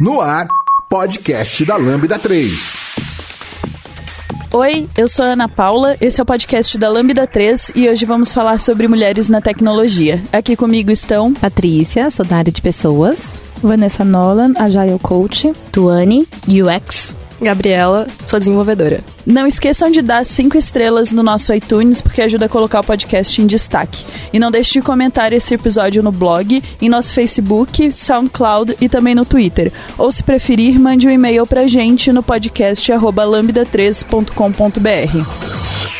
No ar, podcast da Lambda 3. Oi, eu sou a Ana Paula, esse é o podcast da Lambda 3 e hoje vamos falar sobre mulheres na tecnologia. Aqui comigo estão Patrícia, sou da área de pessoas. Vanessa Nolan, Agile Coach. Tuane, UX. Gabriela, sou desenvolvedora. Não esqueçam de dar cinco estrelas no nosso iTunes, porque ajuda a colocar o podcast em destaque. E não deixe de comentar esse episódio no blog, em nosso Facebook, SoundCloud e também no Twitter. Ou se preferir, mande um e-mail pra gente no podcast lambda3.com.br.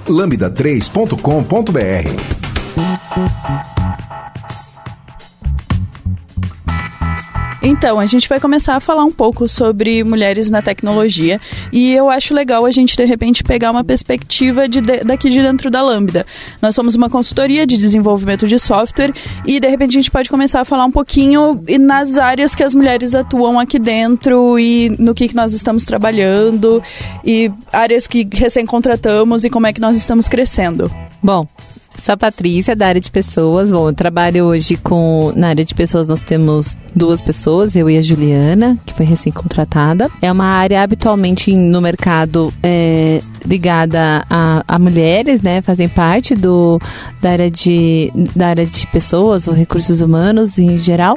lambda3.com.br. Então, a gente vai começar a falar um pouco sobre mulheres na tecnologia e eu acho legal a gente, de repente, pegar uma perspectiva de, de, daqui de dentro da Lambda. Nós somos uma consultoria de desenvolvimento de software e, de repente, a gente pode começar a falar um pouquinho nas áreas que as mulheres atuam aqui dentro e no que, que nós estamos trabalhando e áreas que recém contratamos e como é que nós estamos crescendo. Bom, Sou a Patrícia, da área de pessoas. Bom, eu trabalho hoje com. Na área de pessoas, nós temos duas pessoas, eu e a Juliana, que foi recém-contratada. É uma área habitualmente no mercado é, ligada a, a, mulheres, né? Fazem parte do, da, área de, da área de pessoas, ou recursos humanos em geral.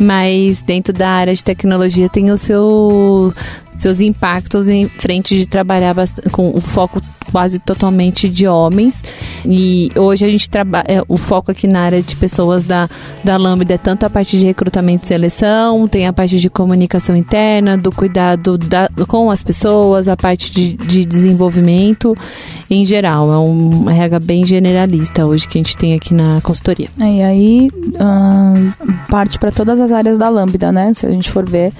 Mas dentro da área de tecnologia tem o seu seus impactos em frente de trabalhar com o foco quase totalmente de homens. E hoje a gente trabalha, é, o foco aqui na área de pessoas da, da Lambda é tanto a parte de recrutamento e seleção, tem a parte de comunicação interna, do cuidado da, com as pessoas, a parte de, de desenvolvimento em geral. É um RH bem generalista hoje que a gente tem aqui na consultoria. É, e aí hum, parte para todas as áreas da Lambda, né? Se a gente for ver,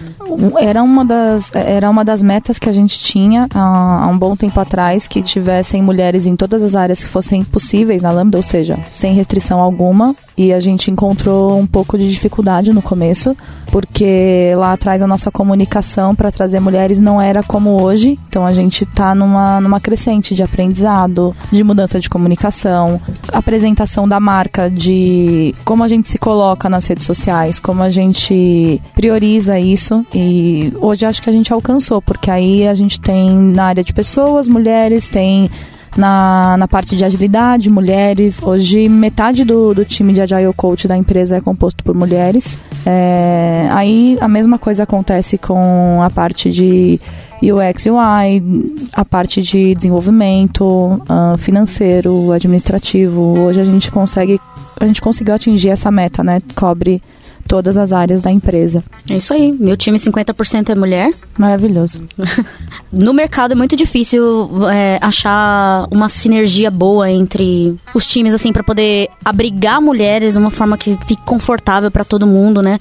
era uma das, era uma das metas que a gente tinha há, há um bom tempo atrás, que tivessem mulheres em todas as áreas que fossem possíveis na Lambda, ou seja, sem restrição alguma. E a gente encontrou um pouco de dificuldade no começo, porque lá atrás a nossa comunicação para trazer mulheres não era como hoje. Então a gente está numa, numa crescente de aprendizado, de mudança de comunicação, apresentação da marca, de como a gente se coloca nas redes sociais, como a gente prioriza isso. E hoje acho que a gente alcançou, porque aí a gente tem na área de pessoas, mulheres, tem na, na parte de agilidade, mulheres. Hoje, metade do, do time de Agile Coach da empresa é composto por mulheres. É, aí, a mesma coisa acontece com a parte de UX, UI, a parte de desenvolvimento uh, financeiro, administrativo. Hoje a gente consegue, a gente conseguiu atingir essa meta, né? Cobre todas as áreas da empresa. É isso aí. Meu time 50% é mulher. Maravilhoso. no mercado é muito difícil é, achar uma sinergia boa entre os times, assim, para poder abrigar mulheres de uma forma que fique confortável para todo mundo, né?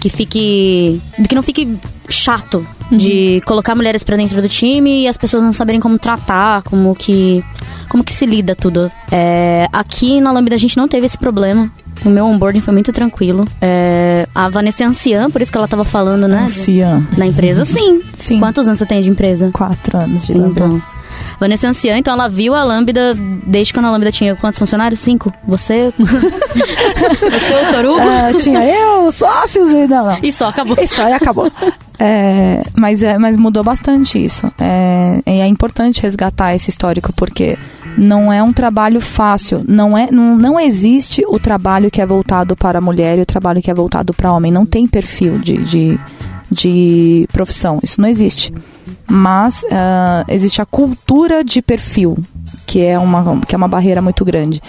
Que fique. que não fique chato uhum. de colocar mulheres para dentro do time e as pessoas não saberem como tratar, como que como que se lida tudo. É, aqui na Lambda a gente não teve esse problema. O meu onboarding foi muito tranquilo. É, a Vanessa é anciã, por isso que ela tava falando, né? Anciã. Na empresa, sim. Sim. Quantos anos você tem de empresa? Quatro anos de Lambda. Então. Vanessa é anciã, então ela viu a Lambda desde quando a Lambda tinha quantos funcionários? Cinco? Você? Você, o Torugo? É, tinha eu, sócios e não, não. E só, acabou. E só, e acabou. É, mas, é, mas mudou bastante isso. É, e é importante resgatar esse histórico, porque não é um trabalho fácil. Não, é, não, não existe o trabalho que é voltado para a mulher e o trabalho que é voltado para homem. Não tem perfil de, de, de profissão. Isso não existe. Mas uh, existe a cultura de perfil, que é, uma, que é uma barreira muito grande.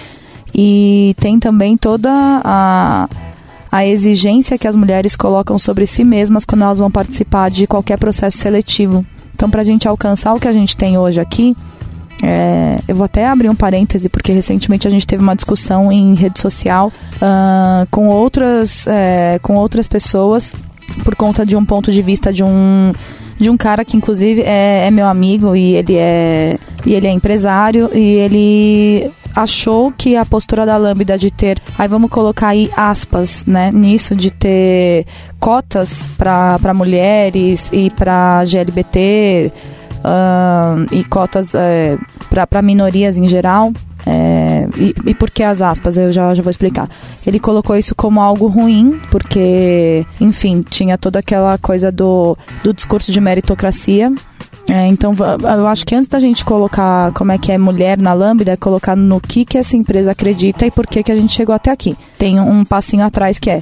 E tem também toda a, a exigência que as mulheres colocam sobre si mesmas quando elas vão participar de qualquer processo seletivo. Então, para a gente alcançar o que a gente tem hoje aqui, É, eu vou até abrir um parêntese, porque recentemente a gente teve uma discussão em rede social uh, com, outras, é, com outras pessoas por conta de um ponto de vista de um de um cara que inclusive é, é meu amigo e ele é e ele é empresário e ele achou que a postura da Lambda de ter, aí vamos colocar aí aspas, né, nisso de ter cotas para mulheres e para GLBT uh, e cotas é, para minorias em geral, é, e, e por que as aspas? Eu já, já vou explicar. Ele colocou isso como algo ruim, porque, enfim, tinha toda aquela coisa do, do discurso de meritocracia. É, então, eu acho que antes da gente colocar como é que é mulher na Lambda, é colocar no que, que essa empresa acredita e por que, que a gente chegou até aqui. Tem um passinho atrás que é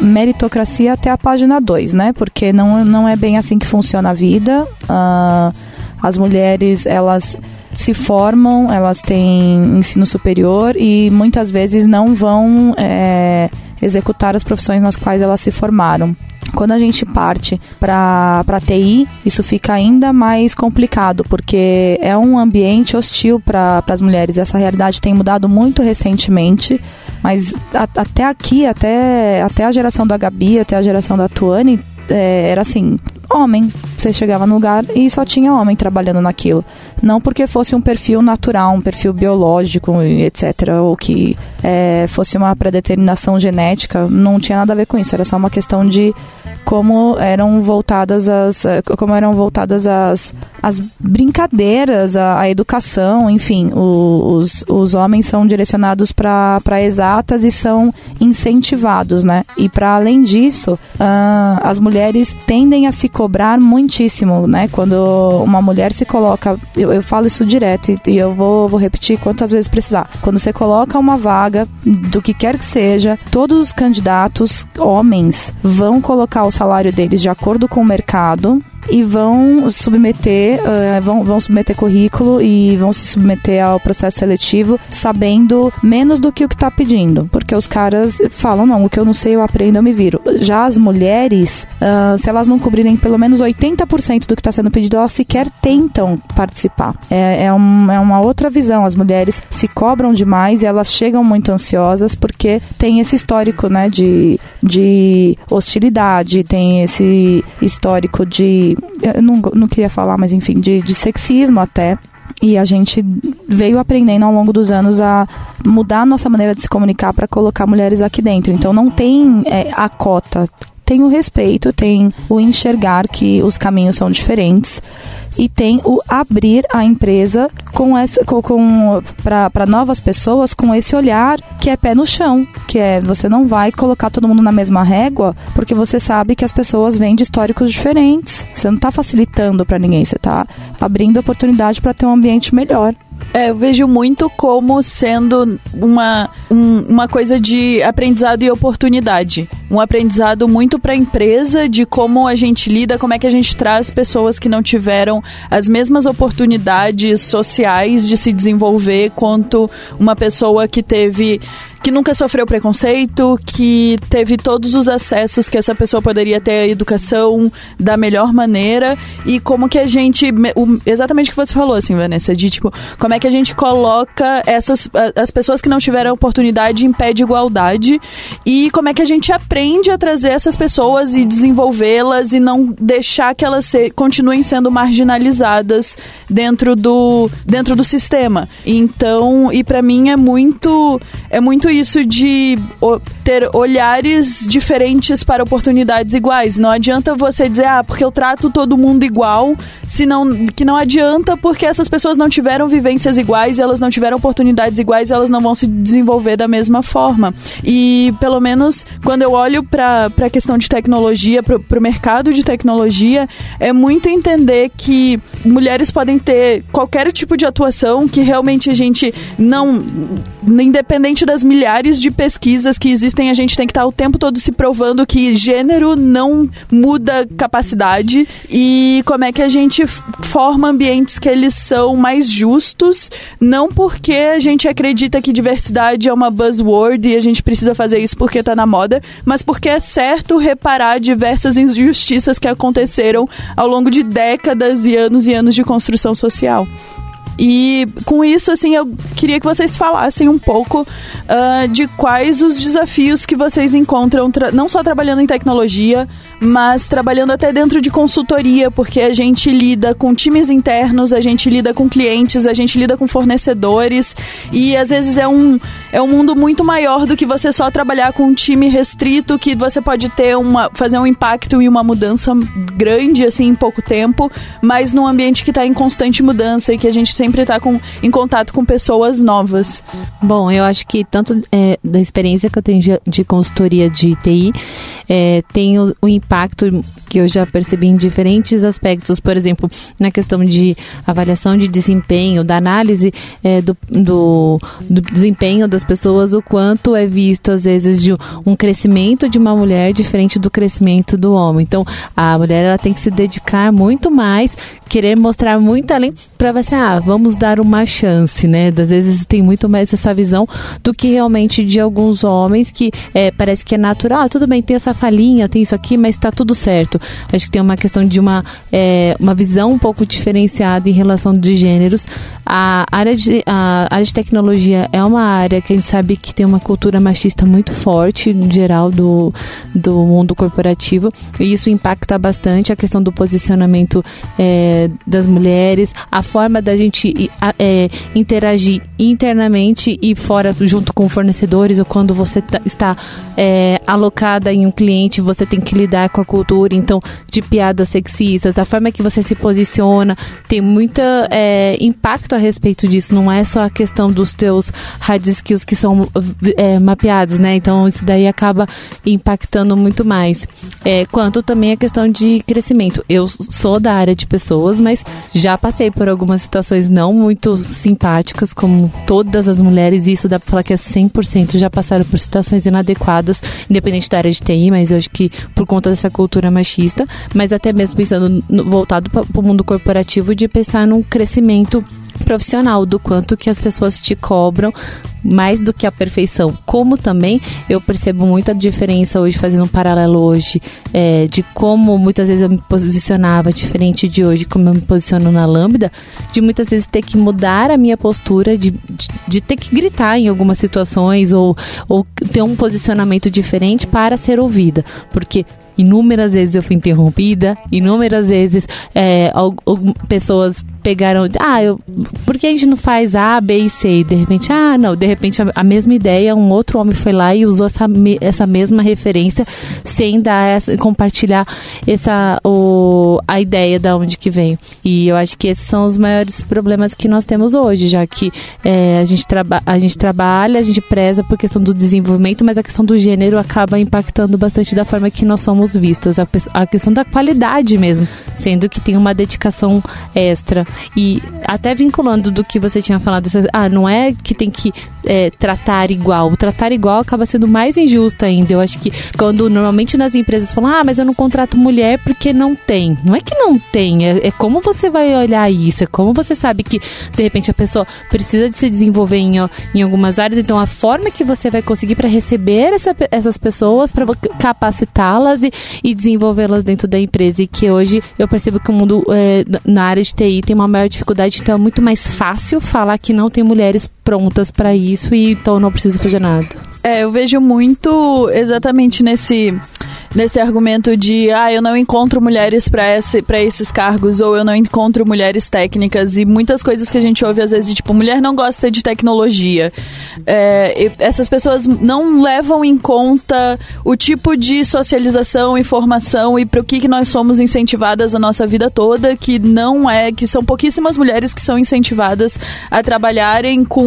meritocracia até a página 2, né? Porque não, não é bem assim que funciona a vida. Uh, as mulheres, elas se formam, elas têm ensino superior e muitas vezes não vão é, executar as profissões nas quais elas se formaram. Quando a gente parte para TI, isso fica ainda mais complicado, porque é um ambiente hostil para as mulheres. Essa realidade tem mudado muito recentemente, mas a, até aqui, até, até a geração da Gabi, até a geração da Tuane, é, era assim, homem. Você chegava no lugar e só tinha homem trabalhando naquilo. Não porque fosse um perfil natural, um perfil biológico, etc. Ou que é, fosse uma predeterminação genética. Não tinha nada a ver com isso. Era só uma questão de como eram voltadas as como eram voltadas as, as brincadeiras, a, a educação, enfim, o, os, os homens são direcionados para exatas e são incentivados, né? E para além disso, uh, as mulheres tendem a se cobrar muitíssimo, né? Quando uma mulher se coloca, eu, eu falo isso direto e, e eu vou, vou repetir quantas vezes precisar. Quando você coloca uma vaga do que quer que seja, todos os candidatos homens vão colocar o salário deles de acordo com o mercado e vão submeter, uh, vão, vão submeter currículo e vão se submeter ao processo seletivo sabendo menos do que o que está pedindo. Porque os caras falam, não, o que eu não sei eu aprendo, eu me viro. Já as mulheres, uh, se elas não cobrirem pelo menos 80% do que está sendo pedido, elas sequer tentam participar. É, é, um, é uma outra visão. As mulheres se cobram demais e elas chegam muito ansiosas porque tem esse histórico né, de, de hostilidade, tem esse histórico de eu não, não queria falar, mas enfim, de, de sexismo até. E a gente veio aprendendo ao longo dos anos a mudar a nossa maneira de se comunicar para colocar mulheres aqui dentro. Então não tem é, a cota, tem o respeito, tem o enxergar que os caminhos são diferentes e tem o abrir a empresa com essa com, com para novas pessoas com esse olhar que é pé no chão, que é você não vai colocar todo mundo na mesma régua, porque você sabe que as pessoas vêm de históricos diferentes. Você não está facilitando para ninguém, você está abrindo oportunidade para ter um ambiente melhor. É, eu vejo muito como sendo uma, um, uma coisa de aprendizado e oportunidade. Um aprendizado muito para a empresa de como a gente lida, como é que a gente traz pessoas que não tiveram as mesmas oportunidades sociais de se desenvolver quanto uma pessoa que teve que nunca sofreu preconceito, que teve todos os acessos que essa pessoa poderia ter à educação da melhor maneira e como que a gente exatamente o que você falou assim, Vanessa, de tipo, como é que a gente coloca essas as pessoas que não tiveram oportunidade em pé de igualdade e como é que a gente aprende a trazer essas pessoas e desenvolvê-las e não deixar que elas se, continuem sendo marginalizadas dentro do dentro do sistema. Então, e para mim é muito é muito isso de ter olhares diferentes para oportunidades iguais. Não adianta você dizer, ah, porque eu trato todo mundo igual, senão, que não adianta porque essas pessoas não tiveram vivências iguais, elas não tiveram oportunidades iguais, elas não vão se desenvolver da mesma forma. E pelo menos quando eu olho para a questão de tecnologia, para o mercado de tecnologia, é muito entender que mulheres podem ter qualquer tipo de atuação que realmente a gente não, independente das milhares milhares de pesquisas que existem, a gente tem que estar o tempo todo se provando que gênero não muda capacidade e como é que a gente forma ambientes que eles são mais justos, não porque a gente acredita que diversidade é uma buzzword e a gente precisa fazer isso porque está na moda, mas porque é certo reparar diversas injustiças que aconteceram ao longo de décadas e anos e anos de construção social. E com isso, assim, eu queria que vocês falassem um pouco uh, de quais os desafios que vocês encontram, não só trabalhando em tecnologia, mas trabalhando até dentro de consultoria, porque a gente lida com times internos, a gente lida com clientes, a gente lida com fornecedores e às vezes é um, é um mundo muito maior do que você só trabalhar com um time restrito que você pode ter uma fazer um impacto e uma mudança grande assim em pouco tempo, mas num ambiente que está em constante mudança e que a gente sempre está em contato com pessoas novas. Bom, eu acho que tanto é, da experiência que eu tenho de, de consultoria de TI, é, tem o, o impacto que eu já percebi em diferentes aspectos, por exemplo, na questão de avaliação de desempenho, da análise é, do, do, do, desempenho das pessoas, o quanto é visto, às vezes, de um crescimento de uma mulher diferente do crescimento do homem. Então, a mulher ela tem que se dedicar muito mais, querer mostrar muito além para ver se, ah, vamos dar uma chance, né? Às vezes tem muito mais essa visão do que realmente de alguns homens que é, parece que é natural, ah, tudo bem, tem essa falhinha, tem isso aqui, mas está tudo certo. Acho que tem uma questão de uma, é, uma visão um pouco diferenciada em relação de gêneros. A área de, a área de tecnologia é uma área que a gente sabe que tem uma cultura machista muito forte, no geral, do, do mundo corporativo, e isso impacta bastante a questão do posicionamento é, das mulheres, a forma da gente é, interagir internamente e fora, junto com fornecedores, ou quando você tá, está é, alocada em um cliente, você tem que lidar com a cultura, então, de piadas sexistas, da forma que você se posiciona, tem muito é, impacto a respeito disso, não é só a questão dos teus hard skills que são é, mapeados, né? Então, isso daí acaba impactando muito mais. É, quanto também a questão de crescimento. Eu sou da área de pessoas, mas já passei por algumas situações não muito simpáticas, como todas as mulheres, e isso dá pra falar que é 100% já passaram por situações inadequadas, independente da área de TI, mas eu acho que por conta dessa cultura machista, mas até mesmo pensando no, voltado para o mundo corporativo, de pensar num crescimento profissional do quanto que as pessoas te cobram mais do que a perfeição. Como também eu percebo muita diferença hoje fazendo um paralelo hoje é, de como muitas vezes eu me posicionava diferente de hoje como eu me posiciono na Lambda de muitas vezes ter que mudar a minha postura de, de, de ter que gritar em algumas situações ou, ou ter um posicionamento diferente para ser ouvida. Porque inúmeras vezes eu fui interrompida, inúmeras vezes é, pessoas pegaram, ah, eu, por que a gente não faz A, B e C? E de repente, ah, não, de repente a, a mesma ideia, um outro homem foi lá e usou essa, essa mesma referência sem dar essa, compartilhar essa, o, a ideia da onde que vem. E eu acho que esses são os maiores problemas que nós temos hoje, já que é, a, gente traba, a gente trabalha, a gente preza por questão do desenvolvimento, mas a questão do gênero acaba impactando bastante da forma que nós somos vistas, a, a questão da qualidade mesmo, sendo que tem uma dedicação extra e até vinculando do que você tinha falado, ah, não é que tem que é, tratar igual. O tratar igual acaba sendo mais injusto ainda. Eu acho que quando normalmente nas empresas falam, ah, mas eu não contrato mulher porque não tem. Não é que não tem, é, é como você vai olhar isso, é como você sabe que de repente a pessoa precisa de se desenvolver em, em algumas áreas, então a forma que você vai conseguir para receber essa, essas pessoas, para capacitá-las e, e desenvolvê-las dentro da empresa. E que hoje eu percebo que o mundo é, na área de TI tem uma maior dificuldade, então é muito mais fácil falar que não tem mulheres prontas para isso e então não preciso fazer nada. É, eu vejo muito exatamente nesse nesse argumento de ah, eu não encontro mulheres para esse, esses cargos ou eu não encontro mulheres técnicas e muitas coisas que a gente ouve às vezes de tipo, mulher não gosta de tecnologia. É, essas pessoas não levam em conta o tipo de socialização, informação e para o que, que nós somos incentivadas a nossa vida toda, que não é, que são pouquíssimas mulheres que são incentivadas a trabalharem com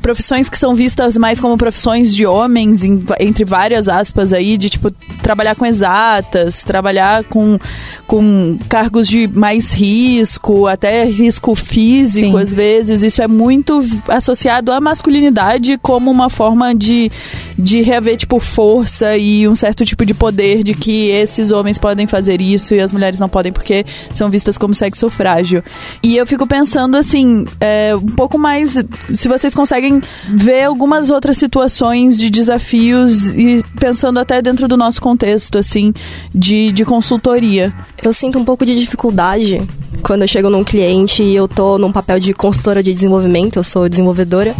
profissões que são vistas mais como profissões de homens, em, entre várias aspas aí, de tipo, trabalhar com exatas, trabalhar com, com cargos de mais risco, até risco físico, Sim. às vezes. Isso é muito associado à masculinidade como uma forma de, de reaver, tipo, força e um certo tipo de poder de que esses homens podem fazer isso e as mulheres não podem porque são vistas como sexo frágil. E eu fico pensando, assim, é, um pouco mais. Se vocês conseguem ver algumas outras situações de desafios e pensando até dentro do nosso contexto assim, de, de consultoria? Eu sinto um pouco de dificuldade quando eu chego num cliente e eu tô num papel de consultora de desenvolvimento, eu sou desenvolvedora.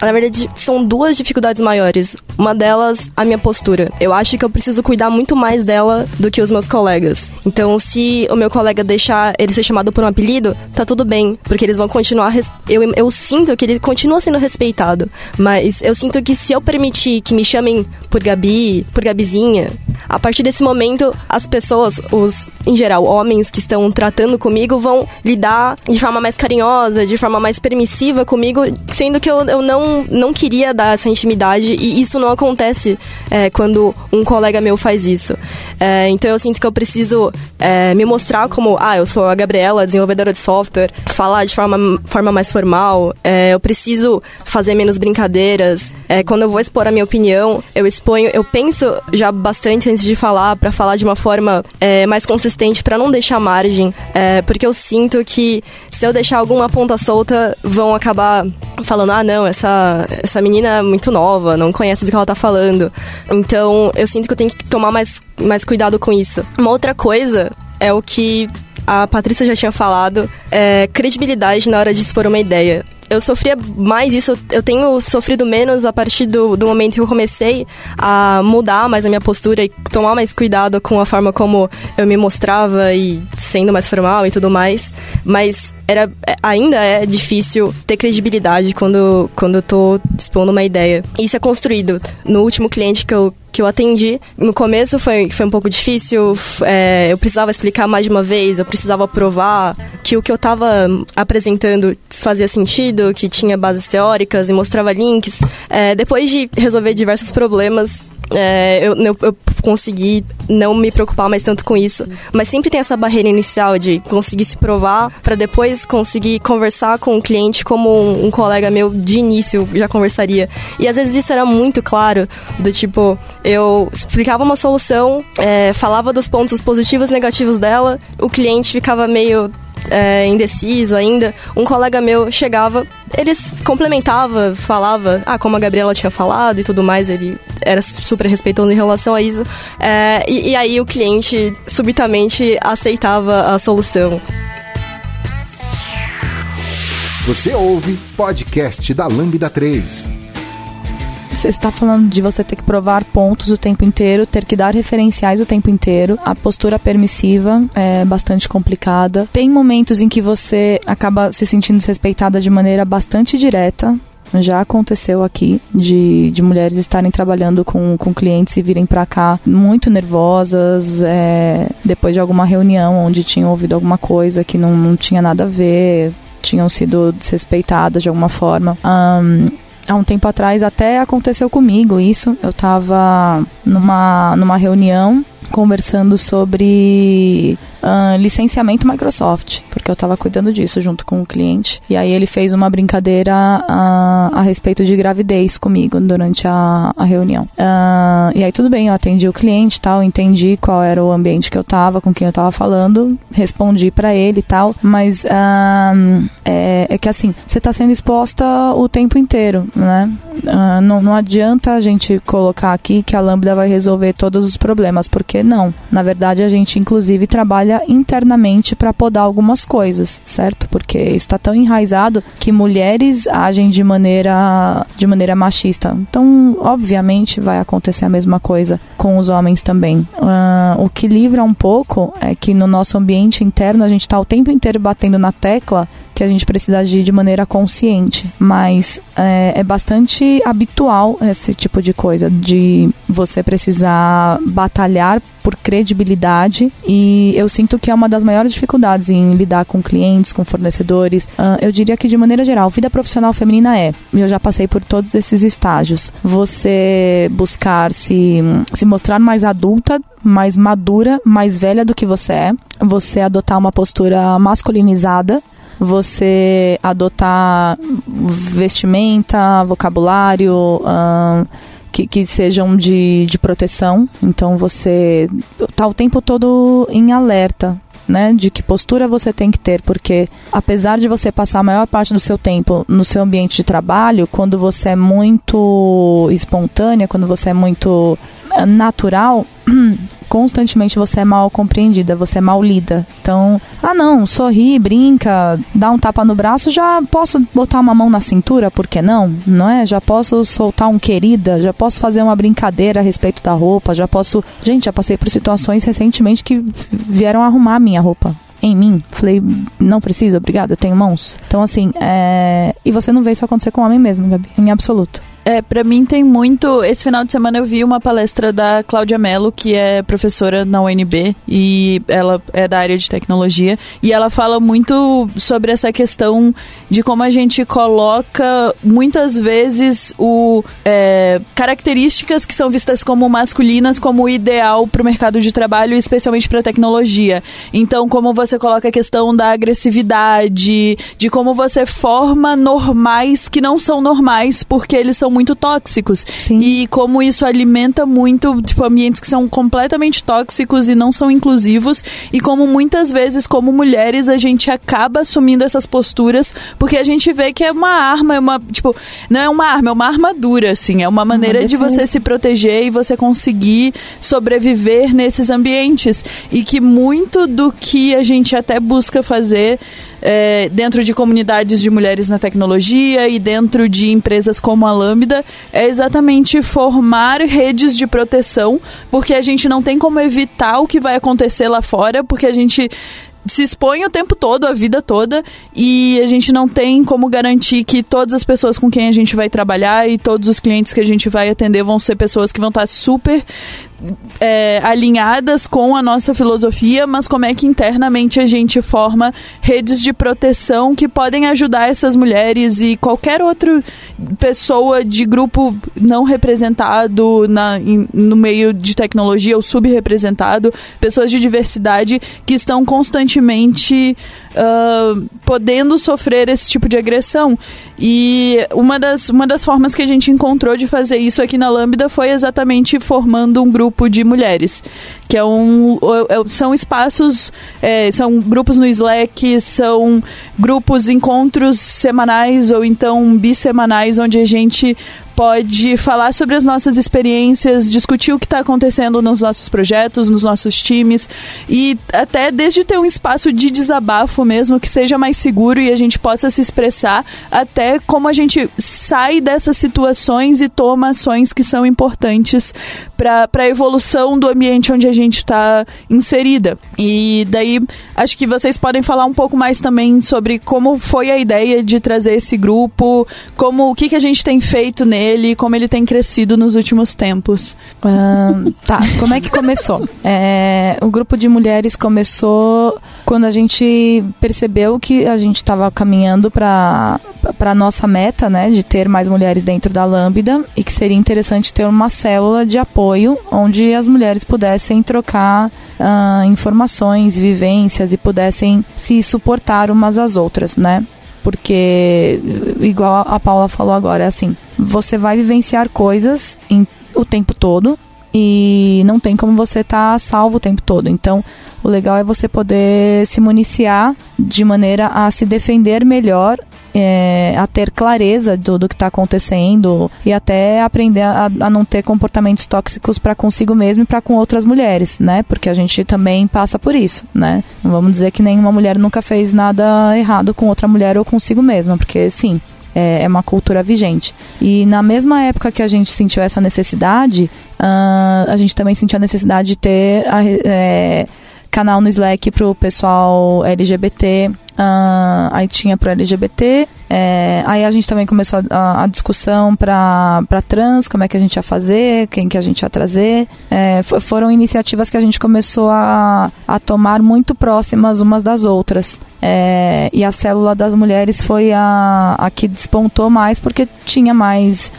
Na verdade, são duas dificuldades maiores. Uma delas, a minha postura. Eu acho que eu preciso cuidar muito mais dela do que os meus colegas. Então, se o meu colega deixar ele ser chamado por um apelido, tá tudo bem, porque eles vão continuar. Eu, eu sinto que ele continua sendo respeitado, mas eu sinto que se eu permitir que me chamem por Gabi, por Gabizinha, a partir desse momento, as pessoas, os, em geral, homens que estão tratando comigo, vão lidar de forma mais carinhosa, de forma mais permissiva comigo, sendo que eu, eu não, não queria dar essa intimidade e isso não acontece é, quando um colega meu faz isso. É, então eu sinto que eu preciso é, me mostrar como, ah, eu sou a Gabriela, desenvolvedora de software, falar de forma, forma mais formal, é, eu preciso fazer menos brincadeiras. É, quando eu vou expor a minha opinião, eu exponho, eu penso já bastante antes de falar, para falar de uma forma é, mais consistente, para não deixar margem, porque eu sinto que se eu deixar alguma ponta solta, vão acabar falando, ah, não, essa, essa menina é muito nova, não conhece do que ela tá falando. Então, eu sinto que eu tenho que tomar mais, mais cuidado com isso. Uma outra coisa é o que a Patrícia já tinha falado, é credibilidade na hora de expor uma ideia eu sofria mais isso, eu tenho sofrido menos a partir do, do momento que eu comecei a mudar mais a minha postura e tomar mais cuidado com a forma como eu me mostrava e sendo mais formal e tudo mais. Mas era, é, ainda é difícil ter credibilidade quando, quando eu tô expondo uma ideia. Isso é construído. No último cliente que eu, que eu atendi. No começo foi, foi um pouco difícil, é, eu precisava explicar mais de uma vez, eu precisava provar que o que eu estava apresentando fazia sentido, que tinha bases teóricas e mostrava links. É, depois de resolver diversos problemas, é, eu, eu, eu, consegui não me preocupar mais tanto com isso. Mas sempre tem essa barreira inicial de conseguir se provar para depois conseguir conversar com o cliente como um, um, colega meu de início já conversaria. E às vezes isso era muito claro, do tipo, eu explicava uma solução, é, falava dos pontos positivos e negativos dela, o cliente ficava meio é, indeciso ainda, um colega meu chegava, eles complementava, falava, ah, como a Gabriela tinha falado e tudo mais, ele era super respeitoso em relação a isso. É, e, e aí o cliente subitamente aceitava a solução. Você ouve podcast da Lambda 3. Você está falando de você ter que provar pontos o tempo inteiro, ter que dar referenciais o tempo inteiro. A postura permissiva é bastante complicada. Tem momentos em que você acaba se sentindo desrespeitada de maneira bastante direta, já aconteceu aqui de, de mulheres estarem trabalhando com, com clientes e virem para cá muito nervosas, é, depois de alguma reunião onde tinham ouvido alguma coisa que não, não tinha nada a ver, tinham sido desrespeitadas de alguma forma. Um, há um tempo atrás até aconteceu comigo isso. Eu estava numa, numa reunião conversando sobre uh, licenciamento Microsoft, porque eu estava cuidando disso junto com o cliente. E aí ele fez uma brincadeira uh, a respeito de gravidez comigo durante a, a reunião. Uh, e aí tudo bem, eu atendi o cliente tal, entendi qual era o ambiente que eu estava, com quem eu estava falando, respondi para ele tal, mas é, é, que assim, você está sendo exposta o tempo inteiro, né? não, não adianta a gente colocar aqui que a Lambda vai resolver todos os problemas, porque não. Na verdade, a gente inclusive trabalha internamente para podar algumas coisas, certo? Porque isso está tão enraizado que mulheres agem de maneira, de maneira machista. Então, obviamente, vai acontecer a mesma coisa com os homens também. Uh, o que livra um pouco é que no nosso ambiente interno a gente está o tempo inteiro batendo na tecla que a gente precisa agir de maneira consciente. Mas é, é, bastante habitual esse tipo de coisa, de você precisar batalhar por credibilidade e eu sinto que é uma das maiores dificuldades em lidar com clientes, com fornecedores. Uh, eu diria que de maneira geral, vida profissional feminina é, eu já passei por todos esses estágios. Você buscar se, se mostrar mais adulta mais madura, mais velha do que você é, você adotar uma postura masculinizada você adotar vestimenta, vocabulário uh, que, que sejam de, de proteção. Então você tá o tempo todo em alerta né, de que postura você tem que ter, porque apesar de você passar a maior parte do seu tempo no seu ambiente de trabalho, quando você é muito espontânea, quando você é muito natural, constantemente você é mal compreendida, você é mal lida. Então, ah não, sorri, brinca, dá um tapa no braço, já posso botar uma mão na cintura, por que não? Não é? Já posso soltar um querida, já posso fazer uma brincadeira a respeito da roupa, já posso. Gente, já passei por situações recentemente que vieram arrumar a minha roupa em mim. Falei, não preciso, obrigada, tenho mãos. Então, assim, é... e você não vê isso acontecer com homem mesmo, Gabi, em absoluto. É, para mim tem muito. Esse final de semana eu vi uma palestra da Cláudia Mello, que é professora na UNB e ela é da área de tecnologia. E ela fala muito sobre essa questão de como a gente coloca muitas vezes o é, características que são vistas como masculinas como ideal para o mercado de trabalho, especialmente para tecnologia. Então, como você coloca a questão da agressividade, de como você forma normais que não são normais porque eles são muito tóxicos. Sim. E como isso alimenta muito, tipo, ambientes que são completamente tóxicos e não são inclusivos. E como muitas vezes, como mulheres, a gente acaba assumindo essas posturas porque a gente vê que é uma arma, é uma, tipo, não é uma arma, é uma armadura, assim. É uma maneira uma de você se proteger e você conseguir sobreviver nesses ambientes. E que muito do que a gente até busca fazer é, dentro de comunidades de mulheres na tecnologia e dentro de empresas como a Lambda é exatamente formar redes de proteção, porque a gente não tem como evitar o que vai acontecer lá fora, porque a gente se expõe o tempo todo, a vida toda, e a gente não tem como garantir que todas as pessoas com quem a gente vai trabalhar e todos os clientes que a gente vai atender vão ser pessoas que vão estar super é, alinhadas com a nossa filosofia, mas como é que internamente a gente forma redes de proteção que podem ajudar essas mulheres e qualquer outra pessoa de grupo não representado na, no meio de tecnologia ou subrepresentado, pessoas de diversidade que estão constantemente uh, podendo sofrer esse tipo de agressão. E uma das, uma das formas que a gente encontrou de fazer isso aqui na Lambda foi exatamente formando um grupo de mulheres, que é um, é, são espaços, é, são grupos no Slack, são grupos, encontros semanais ou então bissemanais, onde a gente pode falar sobre as nossas experiências, discutir o que está acontecendo nos nossos projetos, nos nossos times e até desde ter um espaço de desabafo mesmo que seja mais seguro e a gente possa se expressar, até como a gente sai dessas situações e toma ações que são importantes para a evolução do ambiente onde a gente está inserida. E daí acho que vocês podem falar um pouco mais também sobre como foi a ideia de trazer esse grupo, como o que, que a gente tem feito nele ele e como ele tem crescido nos últimos tempos. tá, como é que começou? É, o grupo de mulheres começou quando a gente percebeu que a gente estava caminhando para para nossa meta, né, de ter mais mulheres dentro da Lambda e que seria interessante ter uma célula de apoio onde as mulheres pudessem trocar uh, informações, vivências e pudessem se suportar umas às outras, né? Porque, igual a Paula falou agora, é assim: você vai vivenciar coisas em, o tempo todo e não tem como você estar tá salvo o tempo todo. Então, o legal é você poder se municiar de maneira a se defender melhor é, a ter clareza do, do que está acontecendo e até aprender a, a não ter comportamentos tóxicos para consigo mesmo e para com outras mulheres, né? Porque a gente também passa por isso, né? Não vamos dizer que nenhuma mulher nunca fez nada errado com outra mulher ou consigo mesma, porque sim, é, é, uma cultura vigente. E na mesma época que a gente sentiu essa necessidade, uh, a gente também sentiu a necessidade de ter a, é, canal no Slack para o pessoal LGBT, Uh, aí tinha para LGBT. É, aí a gente também começou a, a discussão para trans, como é que a gente ia fazer, quem que a gente ia trazer. É, foram iniciativas que a gente começou a, a tomar muito próximas umas das outras. É, e a célula das mulheres foi a, a que despontou mais porque tinha mais,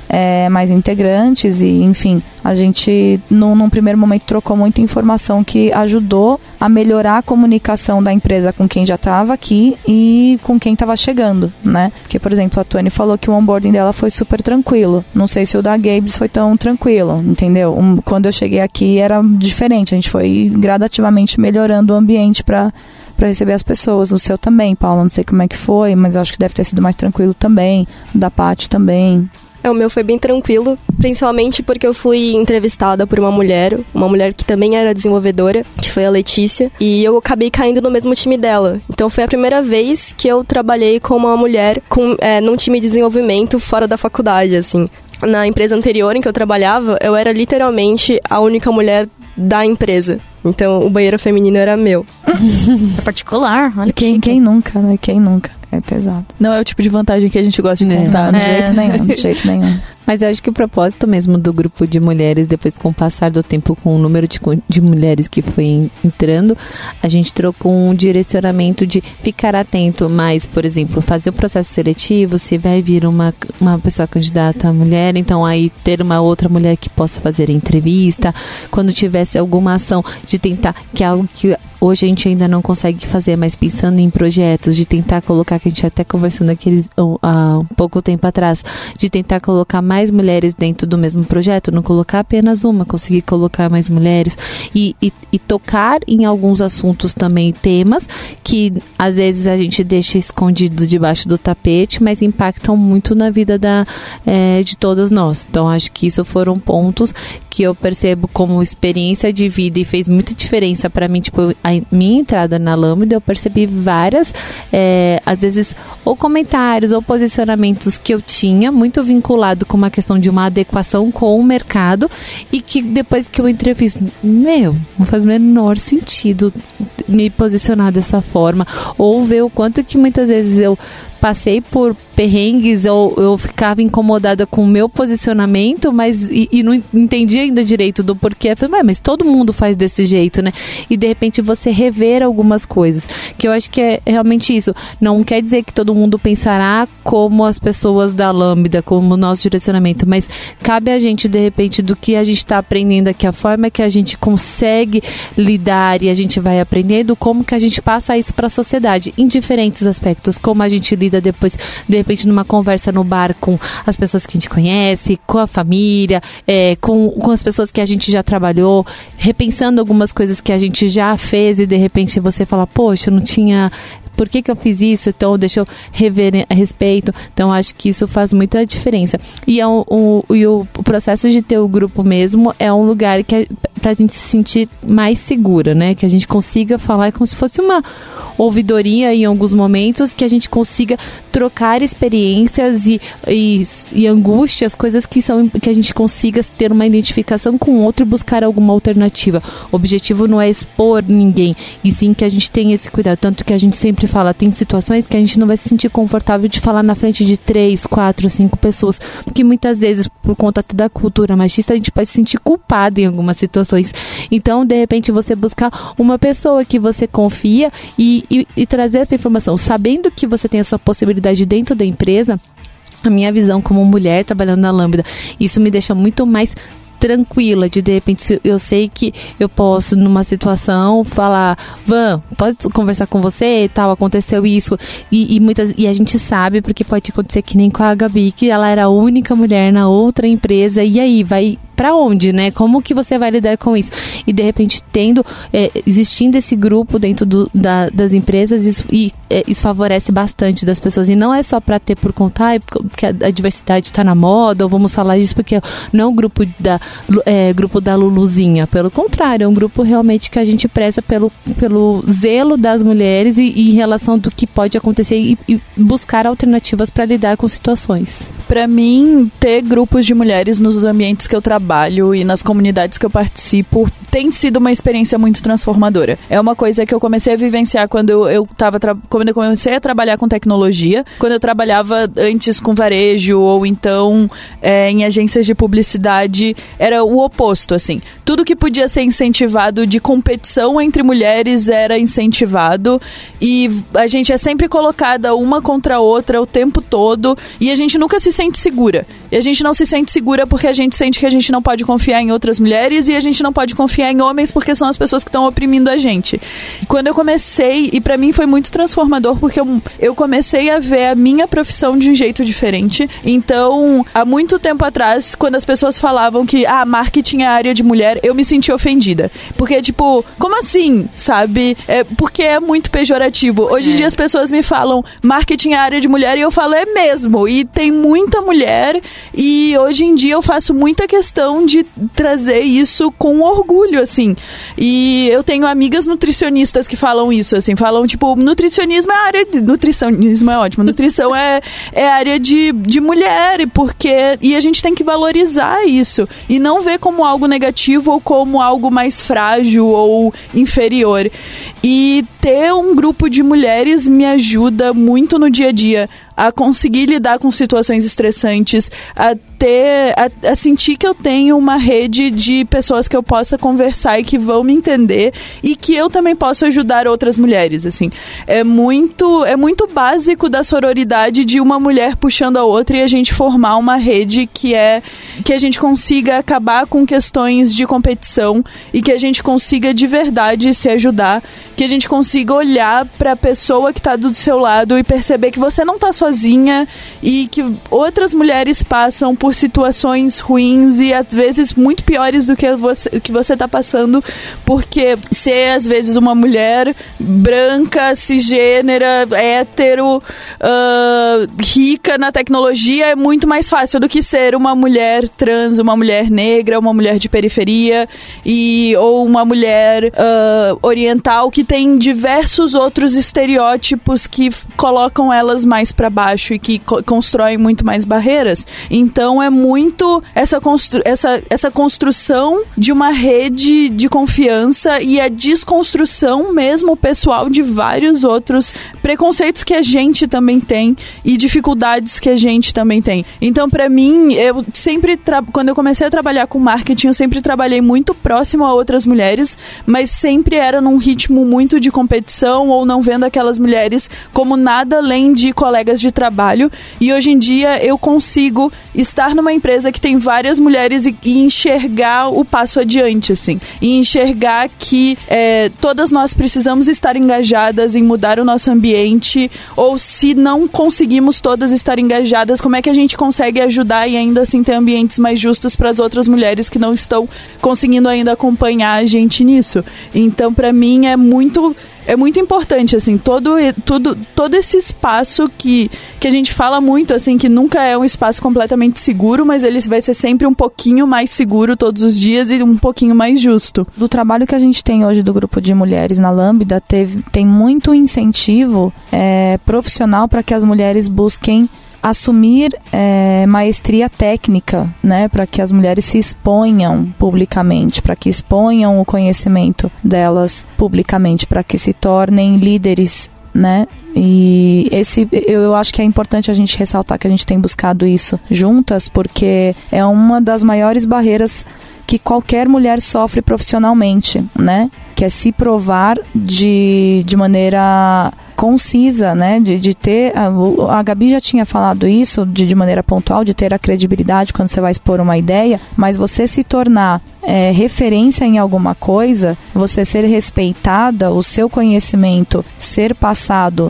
mais integrantes e, enfim, a gente, num, num primeiro momento, trocou muita informação que ajudou a melhorar a comunicação da empresa com quem já estava aqui e com quem estava chegando, né? Porque, por exemplo, a Tony falou que o onboarding dela foi super tranquilo. Não sei se o da Gabes foi tão tranquilo, entendeu? Um, quando eu cheguei aqui era diferente. A gente foi gradativamente melhorando o ambiente para para receber as pessoas. O seu também, Paula, não sei como é que foi, mas acho que deve ter sido mais tranquilo também. O da Paty também. É, o meu foi bem tranquilo, principalmente porque eu fui entrevistada por uma mulher, uma mulher que também era desenvolvedora, que foi a Letícia, e eu acabei caindo no mesmo time dela. Então foi a primeira vez que eu trabalhei com uma mulher com, é, num time de desenvolvimento fora da faculdade, assim. Na empresa anterior em que eu trabalhava, eu era literalmente a única mulher da empresa. Então o banheiro feminino era meu. É particular, olha que Quem, quem nunca, né? Quem nunca? É pesado. Não é o tipo de vantagem que a gente gosta de É. contar, De né? jeito nenhum, de jeito nenhum. Mas eu acho que o propósito mesmo do grupo de mulheres, depois com o passar do tempo, com o número de, de mulheres que foi entrando, a gente trocou um direcionamento de ficar atento mais, por exemplo, fazer o processo seletivo, se vai vir uma, uma pessoa candidata a mulher, então aí ter uma outra mulher que possa fazer a entrevista, quando tivesse alguma ação de tentar, que é algo que hoje a gente ainda não consegue fazer, mas pensando em projetos, de tentar colocar, que a gente até conversando aqueles, um, há um pouco tempo atrás, de tentar colocar mais mulheres dentro do mesmo projeto, não colocar apenas uma, conseguir colocar mais mulheres e, e, e tocar em alguns assuntos também, temas que às vezes a gente deixa escondidos debaixo do tapete, mas impactam muito na vida da, eh, de todas nós. Então acho que isso foram pontos que eu percebo como experiência de vida e fez muita diferença para mim, tipo, a minha entrada na Lambda, eu percebi várias, eh, às vezes, ou comentários ou posicionamentos que eu tinha, muito vinculado com uma questão de uma adequação com o mercado e que depois que eu fiz, meu, não faz o menor sentido me posicionar dessa forma ou ver o quanto que muitas vezes eu passei por perrengues ou eu ficava incomodada com o meu posicionamento, mas e, e não entendi ainda direito do porquê. Eu falei, "Ué, mas todo mundo faz desse jeito, né? E de repente você rever algumas coisas, que eu acho que é realmente isso. Não quer dizer que todo mundo pensará como as pessoas da Lambda, como o nosso direcionamento, mas cabe a gente, de repente, do que a gente está aprendendo aqui, a forma que a gente consegue lidar e a gente vai aprendendo, como que a gente passa isso para a sociedade, em diferentes aspectos, como a gente lida depois, de repente, numa conversa no bar com as pessoas que a gente conhece, com a família, é, com, com as pessoas que a gente já trabalhou, repensando algumas coisas que a gente já fez e de repente você fala, poxa, eu não tinha por que, que eu fiz isso? Então, deixa eu rever a respeito. Então, acho que isso faz muita diferença. E, é um, um- e o, o processo de ter o grupo mesmo é um lugar que é pra gente se sentir mais segura, né? Que a gente consiga falar como se fosse uma ouvidoria em alguns momentos, que a gente consiga trocar experiências e, e, e angústias, coisas que são que a gente consiga ter uma identificação com o outro e buscar alguma alternativa. O objetivo não é expor ninguém, e sim que a gente tenha esse cuidado. Tanto que a gente sempre fala, tem situações que a gente não vai se sentir confortável de falar na frente de três, quatro, cinco pessoas, porque muitas vezes, por conta da cultura machista, a gente pode se sentir culpado em algumas situações. Então, de repente, você buscar uma pessoa que você confia e, e, e trazer essa informação, sabendo que você tem essa possibilidade dentro da empresa, a minha visão como mulher trabalhando na Lambda, isso me deixa muito mais tranquila de de repente eu sei que eu posso numa situação falar Van pode conversar com você tal aconteceu isso. E, e muitas e a gente sabe porque pode acontecer que nem com a Gabi que ela era a única mulher na outra empresa e aí vai para onde, né? Como que você vai lidar com isso? E de repente tendo, é, existindo esse grupo dentro do, da, das empresas, isso, e, é, isso favorece bastante das pessoas. E não é só para ter por contar, porque a, diversidade está na moda, ou vamos falar disso porque não é um grupo da, é, grupo da Luluzinha. Pelo contrário, é um grupo realmente que a gente preza pelo, pelo zelo das mulheres e, e em relação do que pode acontecer e, e buscar alternativas para lidar com situações. Para mim, ter grupos de mulheres nos ambientes que eu trabalho e nas comunidades que eu participo tem sido uma experiência muito transformadora. É uma coisa que eu comecei a vivenciar quando eu, eu tava quando eu comecei a trabalhar com tecnologia, quando eu trabalhava antes com varejo ou então é, em agências de publicidade, era o oposto, assim. Tudo que podia ser incentivado de competição entre mulheres era incentivado e a gente é sempre colocada uma contra a outra o tempo todo e a gente nunca se sente segura. E a gente não se sente segura porque a gente sente que a gente não pode confiar em outras mulheres e a gente não pode confiar em homens porque são as pessoas que estão oprimindo a gente. Quando eu comecei, e para mim foi muito transformador porque eu, eu comecei a ver a minha profissão de um jeito diferente. Então, há muito tempo atrás, quando as pessoas falavam que ah, marketing é área de mulher, eu me senti ofendida. Porque, tipo, como assim? Sabe? É, porque é muito pejorativo. Hoje em dia as pessoas me falam marketing é área de mulher e eu falo é mesmo. E tem muita mulher E hoje em dia eu faço muita questão de trazer isso com orgulho, assim. E eu tenho amigas nutricionistas que falam isso, assim, falam, tipo, nutricionismo é área de. Nutricionismo é ótimo. Nutrição é, é área de, de mulher, porque. E a gente tem que valorizar isso. E não ver como algo negativo ou como algo mais frágil ou inferior. E ter um grupo de mulheres me ajuda muito no dia a dia a conseguir lidar com situações estressantes, a ter, a, a, sentir que eu tenho uma rede de pessoas que eu possa conversar e que vão me entender e que eu também posso ajudar outras mulheres, assim. É muito, é muito básico da sororidade de uma mulher puxando a outra e a gente formar uma rede que é que a gente consiga acabar com questões de competição e que a gente consiga de verdade se ajudar, que a gente consiga olhar para a pessoa que está do seu lado e perceber que você não está sozinha e que outras mulheres passam por situações ruins e às vezes muito piores do que você que você está passando, porque ser às vezes uma mulher branca, cisgênera, hétero, uh, rica na tecnologia é muito mais fácil do que ser uma mulher trans, uma mulher negra, uma mulher de periferia e ou uma mulher uh, oriental que tem diversos outros estereótipos que colocam elas mais para baixo e que co constroem muito mais barreiras. Então é muito essa, constru essa, essa construção de uma rede de confiança e a desconstrução mesmo pessoal de vários outros preconceitos que a gente também tem e dificuldades que a gente também tem. Então, para mim, eu sempre quando eu comecei a trabalhar com marketing, eu sempre trabalhei muito próximo a outras mulheres, mas sempre era num ritmo muito de competição ou não vendo aquelas mulheres como nada além de colegas de trabalho. E hoje em dia eu consigo estar numa empresa que tem várias mulheres e, e enxergar o passo adiante, assim. E enxergar que é, todas nós precisamos estar engajadas em mudar o nosso ambiente, ou se não conseguimos todas estar engajadas, como é que a gente consegue ajudar e ainda assim ter ambientes mais justos para as outras mulheres que não estão conseguindo ainda acompanhar a gente nisso. Então, para mim, é muito é muito importante, assim, todo, todo, todo esse espaço que, que a gente fala muito, assim, que nunca é um espaço completamente seguro, mas ele vai ser sempre um pouquinho mais seguro todos os dias e um pouquinho mais justo. Do trabalho que a gente tem hoje do grupo de mulheres na Lambda, teve, tem muito incentivo é, profissional para que as mulheres busquem assumir é, maestria técnica, né, para que as mulheres se exponham publicamente, para que exponham o conhecimento delas publicamente, para que se tornem líderes né? E esse eu acho que é importante a gente ressaltar que a gente tem buscado isso juntas, porque é uma das maiores barreiras que qualquer mulher sofre profissionalmente, né? Que é se provar de, de maneira concisa, né? De, de ter. A, a Gabi já tinha falado isso de, de maneira pontual, de ter a credibilidade quando você vai expor uma ideia, mas você se tornar é, referência em alguma coisa, você ser respeitada, o seu conhecimento ser passado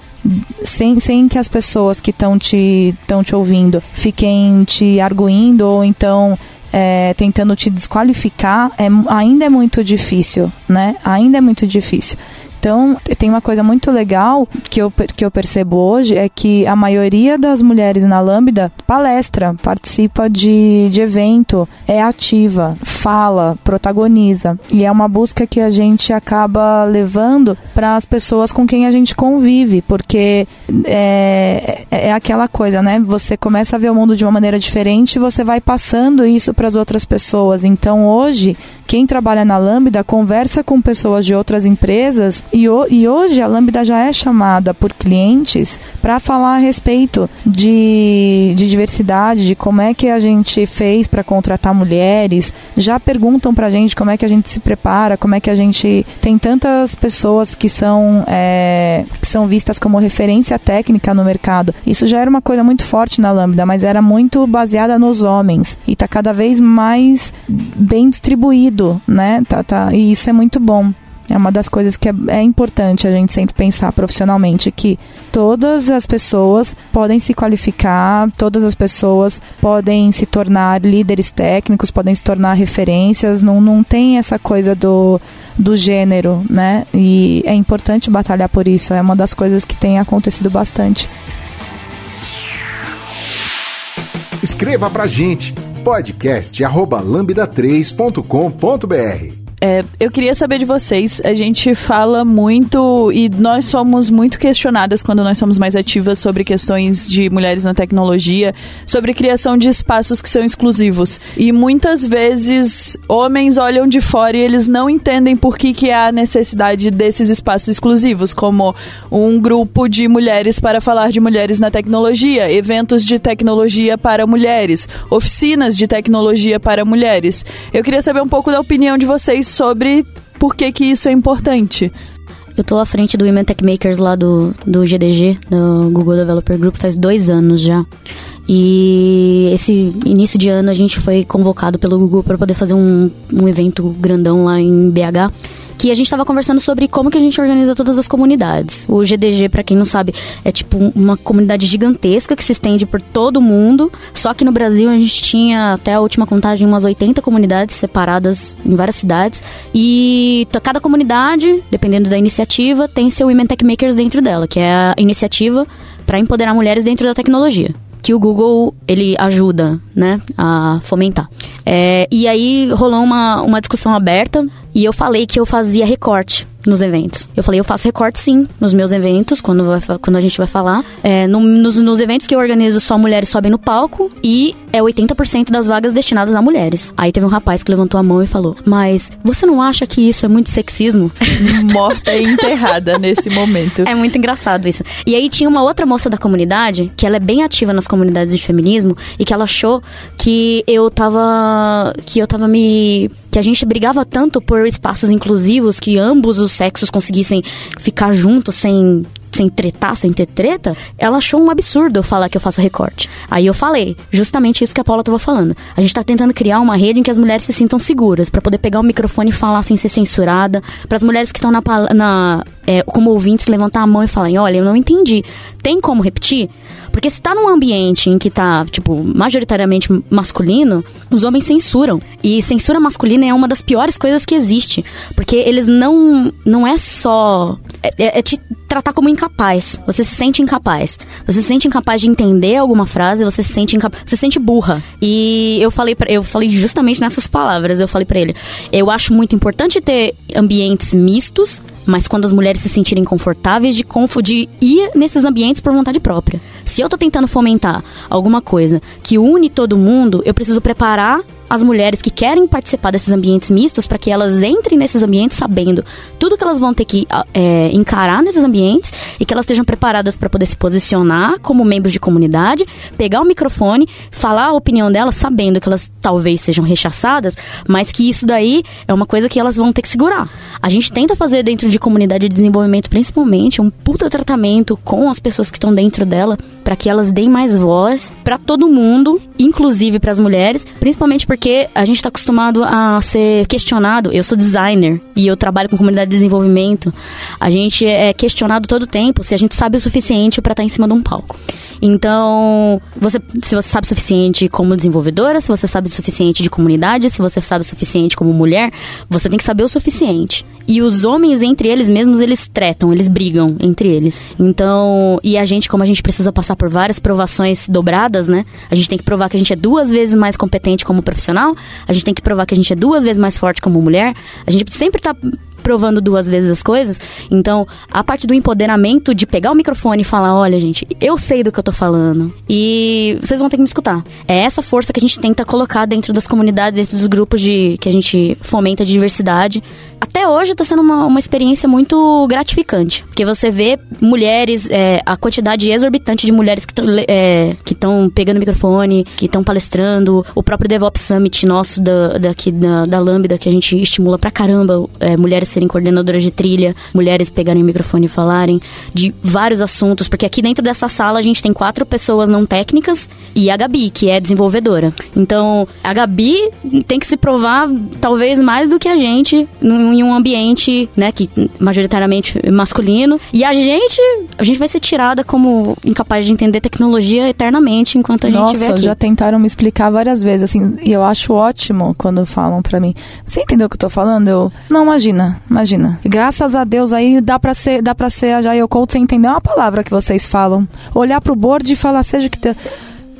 sem, sem que as pessoas que estão te, te ouvindo fiquem te arguindo ou então é, tentando te desqualificar, é, ainda é muito difícil, né? Ainda é muito difícil. Então, tem uma coisa muito legal que eu, que eu percebo hoje é que a maioria das mulheres na Lambda palestra, participa de, de evento, é ativa, fala, protagoniza. E é uma busca que a gente acaba levando para as pessoas com quem a gente convive, porque é, é, é aquela coisa, né? Você começa a ver o mundo de uma maneira diferente e você vai passando isso para as outras pessoas. Então, hoje, quem trabalha na Lambda conversa com pessoas de outras empresas e, o, e hoje a Lambda já é chamada por clientes para falar a respeito de, de diversidade, de como é que a gente fez para contratar mulheres. Já perguntam para a gente como é que a gente se prepara, como é que a gente tem tantas pessoas que são, é, que são vistas como referência técnica no mercado. Isso já era uma coisa muito forte na Lambda, mas era muito baseada nos homens e está cada vez mais bem distribuído, né? Tá, tá, e isso é muito bom. É uma das coisas que é, é, importante a gente sempre pensar profissionalmente, que todas as pessoas podem se qualificar, todas as pessoas podem se tornar líderes técnicos, podem se tornar referências, não, não tem essa coisa do, do gênero, né? E é importante batalhar por isso, é uma das coisas que tem acontecido bastante. Escreva pra gente podcast@lambda3.com.br. É, eu queria saber de vocês. A gente fala muito e nós somos muito questionadas quando nós somos mais ativas sobre questões de mulheres na tecnologia, sobre criação de espaços que são exclusivos. E muitas vezes homens olham de fora e eles não entendem por que, que há necessidade desses espaços exclusivos, como um grupo de mulheres para falar de mulheres na tecnologia, eventos de tecnologia para mulheres, oficinas de tecnologia para mulheres. Eu queria saber um pouco da opinião de vocês sobre por que, que isso é importante. Eu tô à frente do Women Tech Makers lá do, do GDG, do Google Developer Group, faz dois anos já. E esse início de ano a gente foi convocado pelo Google para poder fazer um, um evento grandão lá em BH que a gente estava conversando sobre como que a gente organiza todas as comunidades. O GDG, para quem não sabe, é tipo uma comunidade gigantesca que se estende por todo o mundo. Só que no Brasil a gente tinha até a última contagem umas 80 comunidades separadas em várias cidades e cada comunidade, dependendo da iniciativa, tem seu Women Tech Makers dentro dela, que é a iniciativa para empoderar mulheres dentro da tecnologia que o Google ele ajuda, né, a fomentar. É, e aí rolou uma, uma discussão aberta e eu falei que eu fazia recorte nos eventos. Eu falei, eu faço recorte sim nos meus eventos, quando, vai, quando a gente vai falar. É, no, nos, nos, eventos que eu organizo, só mulheres sobem no palco e é 80% das vagas destinadas a mulheres. Aí teve um rapaz que levantou a mão e falou: Mas você não acha que isso é muito sexismo? Morta e enterrada nesse momento. É muito engraçado isso. E aí tinha uma outra moça da comunidade, que ela é bem ativa nas comunidades de feminismo, e que ela achou que eu tava. que eu tava me. Que a gente brigava tanto por espaços inclusivos, que ambos os sexos conseguissem ficar juntos sem sem tretar, sem ter treta, ela achou um absurdo eu falar que eu faço recorte. Aí eu falei, justamente isso que a Paula tava falando. A gente tá tentando criar uma rede em que as mulheres se sintam seguras, para poder pegar o microfone e falar sem ser censurada, para as mulheres que estão na, na é, como ouvintes levantar a mão e falarem, olha, eu não entendi. Tem como repetir? Porque se tá num ambiente em que tá, tipo, majoritariamente masculino, os homens censuram. E censura masculina é uma das piores coisas que existe. Porque eles não. Não é só. É, é, te tratar como incapaz. Você se sente incapaz. Você se sente incapaz de entender alguma frase, você se sente incapaz. Você se sente burra. E eu falei pra, eu falei justamente nessas palavras. Eu falei para ele: eu acho muito importante ter ambientes mistos, mas quando as mulheres se sentirem confortáveis de, de ir nesses ambientes por vontade própria. Se eu tô tentando fomentar alguma coisa que une todo mundo, eu preciso preparar as mulheres que querem participar desses ambientes mistos para que elas entrem nesses ambientes sabendo tudo que elas vão ter que é, encarar nesses ambientes e que elas estejam preparadas para poder se posicionar como membros de comunidade, pegar o microfone, falar a opinião delas, sabendo que elas talvez sejam rechaçadas, mas que isso daí é uma coisa que elas vão ter que segurar. A gente tenta fazer dentro de comunidade de desenvolvimento, principalmente, um puta tratamento com as pessoas que estão dentro dela para que elas deem mais voz para todo mundo, inclusive para as mulheres, principalmente porque a gente está acostumado a ser questionado. Eu sou designer e eu trabalho com comunidade de desenvolvimento. A gente é questionado todo tempo se a gente sabe o suficiente para estar tá em cima de um palco. Então, você, se você sabe o suficiente como desenvolvedora, se você sabe o suficiente de comunidade, se você sabe o suficiente como mulher, você tem que saber o suficiente. E os homens, entre eles mesmos, eles tretam, eles brigam entre eles. Então, e a gente, como a gente precisa passar por várias provações dobradas, né? A gente tem que provar que a gente é duas vezes mais competente como profissional, a gente tem que provar que a gente é duas vezes mais forte como mulher, a gente sempre tá provando duas vezes as coisas. Então, a parte do empoderamento de pegar o microfone e falar: olha, gente, eu sei do que eu tô falando. E vocês vão ter que me escutar. É essa força que a gente tenta colocar dentro das comunidades, dentro dos grupos de que a gente fomenta de diversidade. Até hoje tá sendo uma, uma experiência muito gratificante. Porque você vê mulheres, é, a quantidade exorbitante de mulheres que estão é, pegando o microfone, que estão palestrando, o próprio DevOps Summit nosso da, daqui da, da Lambda, que a gente estimula pra caramba é, mulheres serem coordenadoras de trilha, mulheres pegarem o microfone e falarem de vários assuntos, porque aqui dentro dessa sala a gente tem quatro pessoas não técnicas e a Gabi, que é desenvolvedora. Então, a Gabi tem que se provar talvez mais do que a gente em um ambiente, né, que majoritariamente masculino. E a gente, a gente vai ser tirada como incapaz de entender tecnologia eternamente enquanto a gente Nossa, aqui. já tentaram me explicar várias vezes, assim, e eu acho ótimo quando falam para mim. Você entendeu o que eu tô falando? Eu, não, imagina, imagina. Graças a Deus aí dá pra ser, dá pra ser a Jail Coach sem entender uma palavra que vocês falam. Olhar pro board e falar, seja que... Te...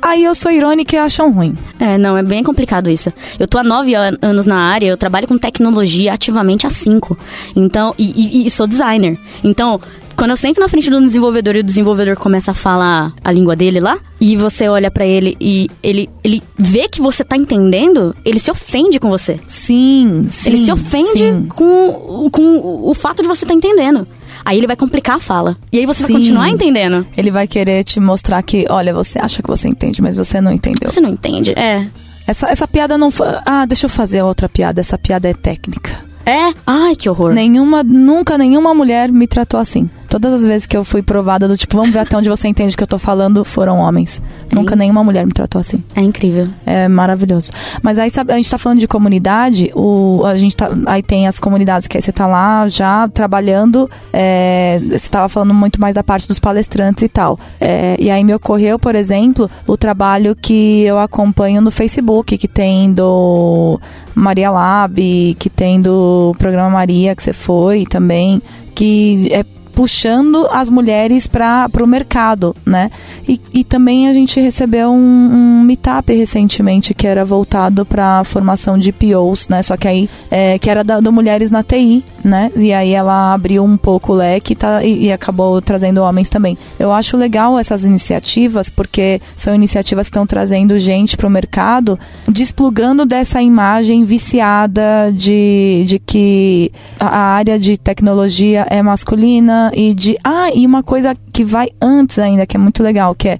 aí eu sou irônica e acham ruim. É, não, é bem complicado isso. Eu tô há nove an- anos na área, eu trabalho com tecnologia ativamente há cinco. Então, e, e- e sou designer. Então, quando eu sento na frente do desenvolvedor e o desenvolvedor começa a falar a língua dele lá, e você olha pra ele e ele, ele vê que você tá entendendo, ele se ofende com você. Sim, sim. ele se ofende sim. com, com o fato de você estar entendendo. Aí ele vai complicar a fala. E aí você Sim. vai continuar entendendo. Ele vai querer te mostrar que, olha, você acha que você entende, mas você não entendeu. Você não entende. É. Essa, essa piada não foi. Ah, deixa eu fazer outra piada. Essa piada é técnica. É? Ai, que horror. Nenhuma, nunca nenhuma mulher me tratou assim. Todas as vezes que eu fui provada do tipo, vamos ver até onde você entende o que eu tô falando, foram homens. Nunca nenhuma mulher me tratou assim. É incrível. É maravilhoso. Mas aí, sabe, a gente tá falando de comunidade, o, a gente tá, aí tem as comunidades que aí você tá lá já trabalhando, é, você tava falando muito mais da parte dos palestrantes e tal. É, e aí me ocorreu, por exemplo, o trabalho que eu acompanho no Facebook, que tem do Maria Lab, que tem do programa Maria, que você foi também, que é puxando as mulheres para o mercado, né? E, e também a gente recebeu um, um meetup recentemente que era voltado para a formação de POs, né? Só que aí é, que era da, do Mulheres na TI, né? E aí ela abriu um pouco o leque tá, e, e acabou trazendo homens também. Eu acho legal essas iniciativas porque são iniciativas que estão trazendo gente para o mercado, desplugando dessa imagem viciada de, de que a área de tecnologia é masculina e de ah e uma coisa que vai antes ainda que é muito legal que é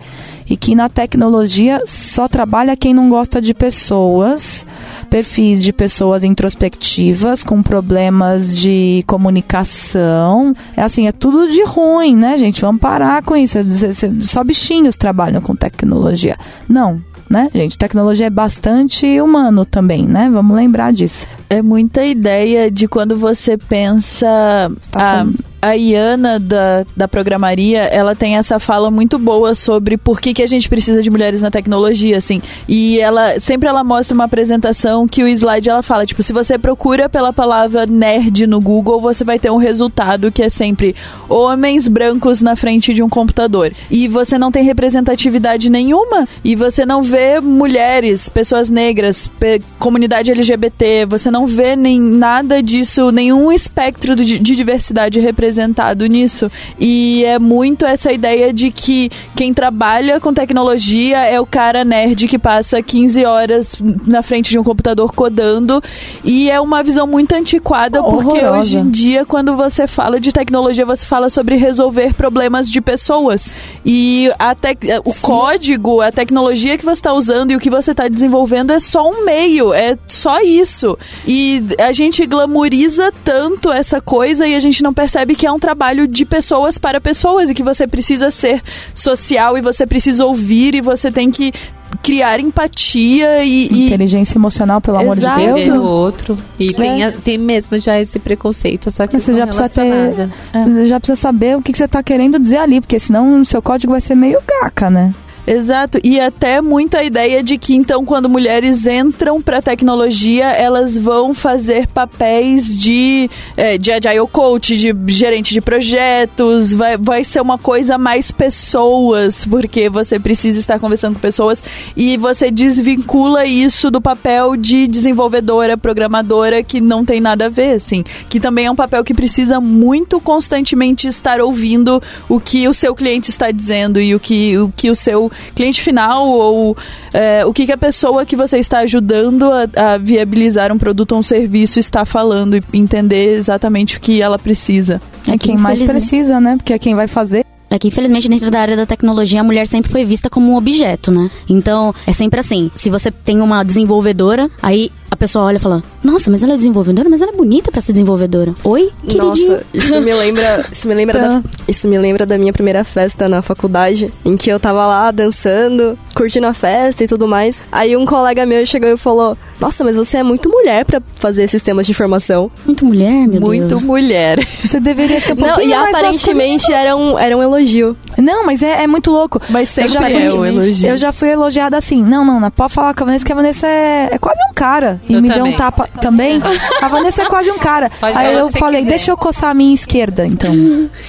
e que na tecnologia só trabalha quem não gosta de pessoas, perfis de pessoas introspectivas com problemas de comunicação. É assim, é tudo de ruim, né, gente? Vamos parar com isso. Só bichinhos trabalham com tecnologia. Não, né, gente? Tecnologia é bastante humano também, né? Vamos lembrar disso. É muita ideia de quando você pensa. tá a, a Iana da, da programaria, ela tem essa fala muito boa sobre por que, que a gente precisa de mulheres na tecnologia, assim. E ela sempre ela mostra uma apresentação que o slide ela fala, tipo, se você procura pela palavra nerd no Google, você vai ter um resultado que é sempre homens brancos na frente de um computador. E você não tem representatividade nenhuma. E você não vê mulheres, pessoas negras, pe- comunidade LGBT, você não vê nem nada disso, nenhum espectro de, de diversidade representado nisso. E é muito essa ideia de que quem trabalha com tecnologia é o cara nerd que passa 15 horas na frente de um computador codando. E é uma visão muito antiquada, porque hoje em dia, quando você fala de tecnologia, você fala sobre resolver problemas de pessoas. E a o código, a tecnologia que você está usando e o que você está desenvolvendo é só um meio, é só isso. E a gente glamoriza tanto essa coisa e a gente não percebe que é um trabalho de pessoas para pessoas e que você precisa ser social e você precisa ouvir e você tem que criar empatia e, e Inteligência emocional, pelo amor Exato. de Deus. Entender o outro. E tem, É. a- tem mesmo já esse preconceito, só que você já precisa ter- relacionada. Já precisa saber o que, que você tá querendo dizer ali, porque senão o seu código vai ser meio caca, né? Exato, e até muito a ideia de que então quando mulheres entram para tecnologia, elas vão fazer papéis de, é, de agile coach, de gerente de projetos, vai, vai ser uma coisa mais pessoas, porque você precisa estar conversando com pessoas. E você desvincula isso do papel de desenvolvedora, programadora, que não tem nada a ver, assim, que também é um papel que precisa muito constantemente estar ouvindo o que o seu cliente está dizendo e o que o, que o seu cliente final ou é, o que, que a pessoa que você está ajudando a, a viabilizar um produto ou um serviço está falando e entender exatamente o que ela precisa. É que quem mais precisa, né? Porque é quem vai fazer. É que, infelizmente, dentro da área da tecnologia, a mulher sempre foi vista como um objeto, né? Então, é sempre assim. Se você tem uma desenvolvedora, aí pessoa olha e fala, nossa, mas ela é desenvolvedora? Mas ela é bonita pra ser desenvolvedora. Oi, queridinho? Nossa, isso me lembra, isso me lembra da, isso me lembra da minha primeira festa na faculdade, em que eu tava lá dançando, curtindo a festa e tudo mais. Aí um colega meu chegou e falou: "Nossa, mas você é muito mulher pra fazer sistemas de informação". Muito mulher, meu Muito Deus. mulher. Você deveria ser um Não, e mais aparentemente era um, era um elogio. Não, mas é, é muito louco. Mas sempre já é fui- o elogio. Eu já fui elogiada assim. Não, não, não pode falar com a Vanessa, que a Vanessa é, é quase um cara. E Eu me deu um tapa também. A Vanessa é quase um cara. Pode Aí eu falei, quiser. deixa eu coçar a minha esquerda, então.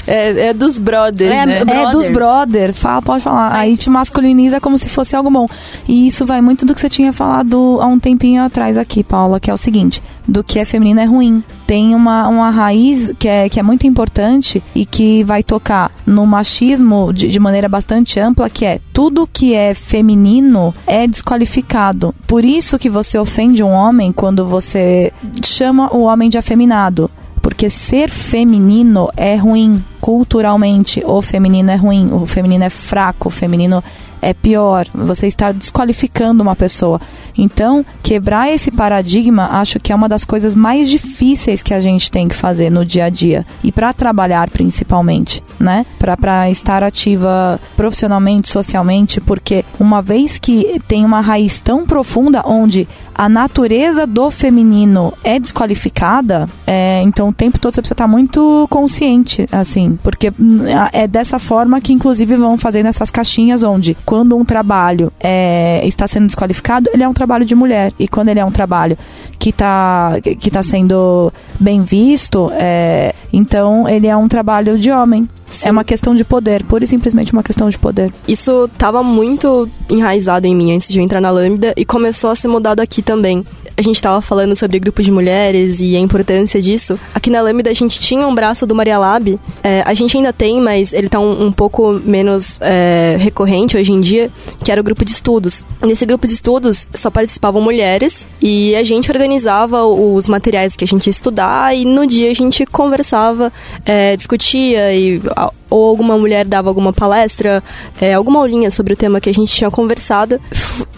É, é dos brother, É, né? é É dos brother, fala, pode falar. Aí te masculiniza como se fosse algo bom. E isso vai muito do que você tinha falado há um tempinho atrás aqui, Paula, que é o seguinte: do que é feminino é ruim. Tem uma, uma raiz que é, que é muito importante e que vai tocar no machismo de, de maneira bastante ampla, que é tudo que é feminino é desqualificado. Por isso que você ofende um homem quando você chama o homem de afeminado. Porque ser feminino é ruim culturalmente. O feminino é ruim, o feminino é fraco, o feminino é pior. Você está desqualificando uma pessoa. Então, quebrar esse paradigma, acho que é uma das coisas mais difíceis que a gente tem que fazer no dia a dia e para trabalhar principalmente, né? Para estar ativa profissionalmente, socialmente, porque uma vez que tem uma raiz tão profunda onde a natureza do feminino é desqualificada, é, então o tempo todo você precisa estar muito consciente, assim, porque hum, é dessa forma que, inclusive, vão fazendo essas caixinhas onde, quando um trabalho é, está sendo desqualificado, ele é um trabalho de mulher, e quando ele é um trabalho que está que tá sendo bem visto, é, então ele é um trabalho de homem. Sim. É uma questão de poder, pura e simplesmente uma questão de poder. Isso tava muito enraizado em mim antes de eu entrar na Lambda e começou a ser mudado aqui também. A gente tava falando sobre grupos de mulheres e a importância disso. Aqui na Lambda a gente tinha um braço do Maria Lab. É, a gente ainda tem, mas ele tá um, um pouco menos é, recorrente hoje em dia, que era o grupo de estudos. Nesse grupo de estudos só participavam mulheres e a gente organizava os materiais que a gente ia estudar e no dia a gente conversava, é, discutia e ou alguma mulher dava alguma palestra, é, alguma aulinha sobre o tema que a gente tinha conversado.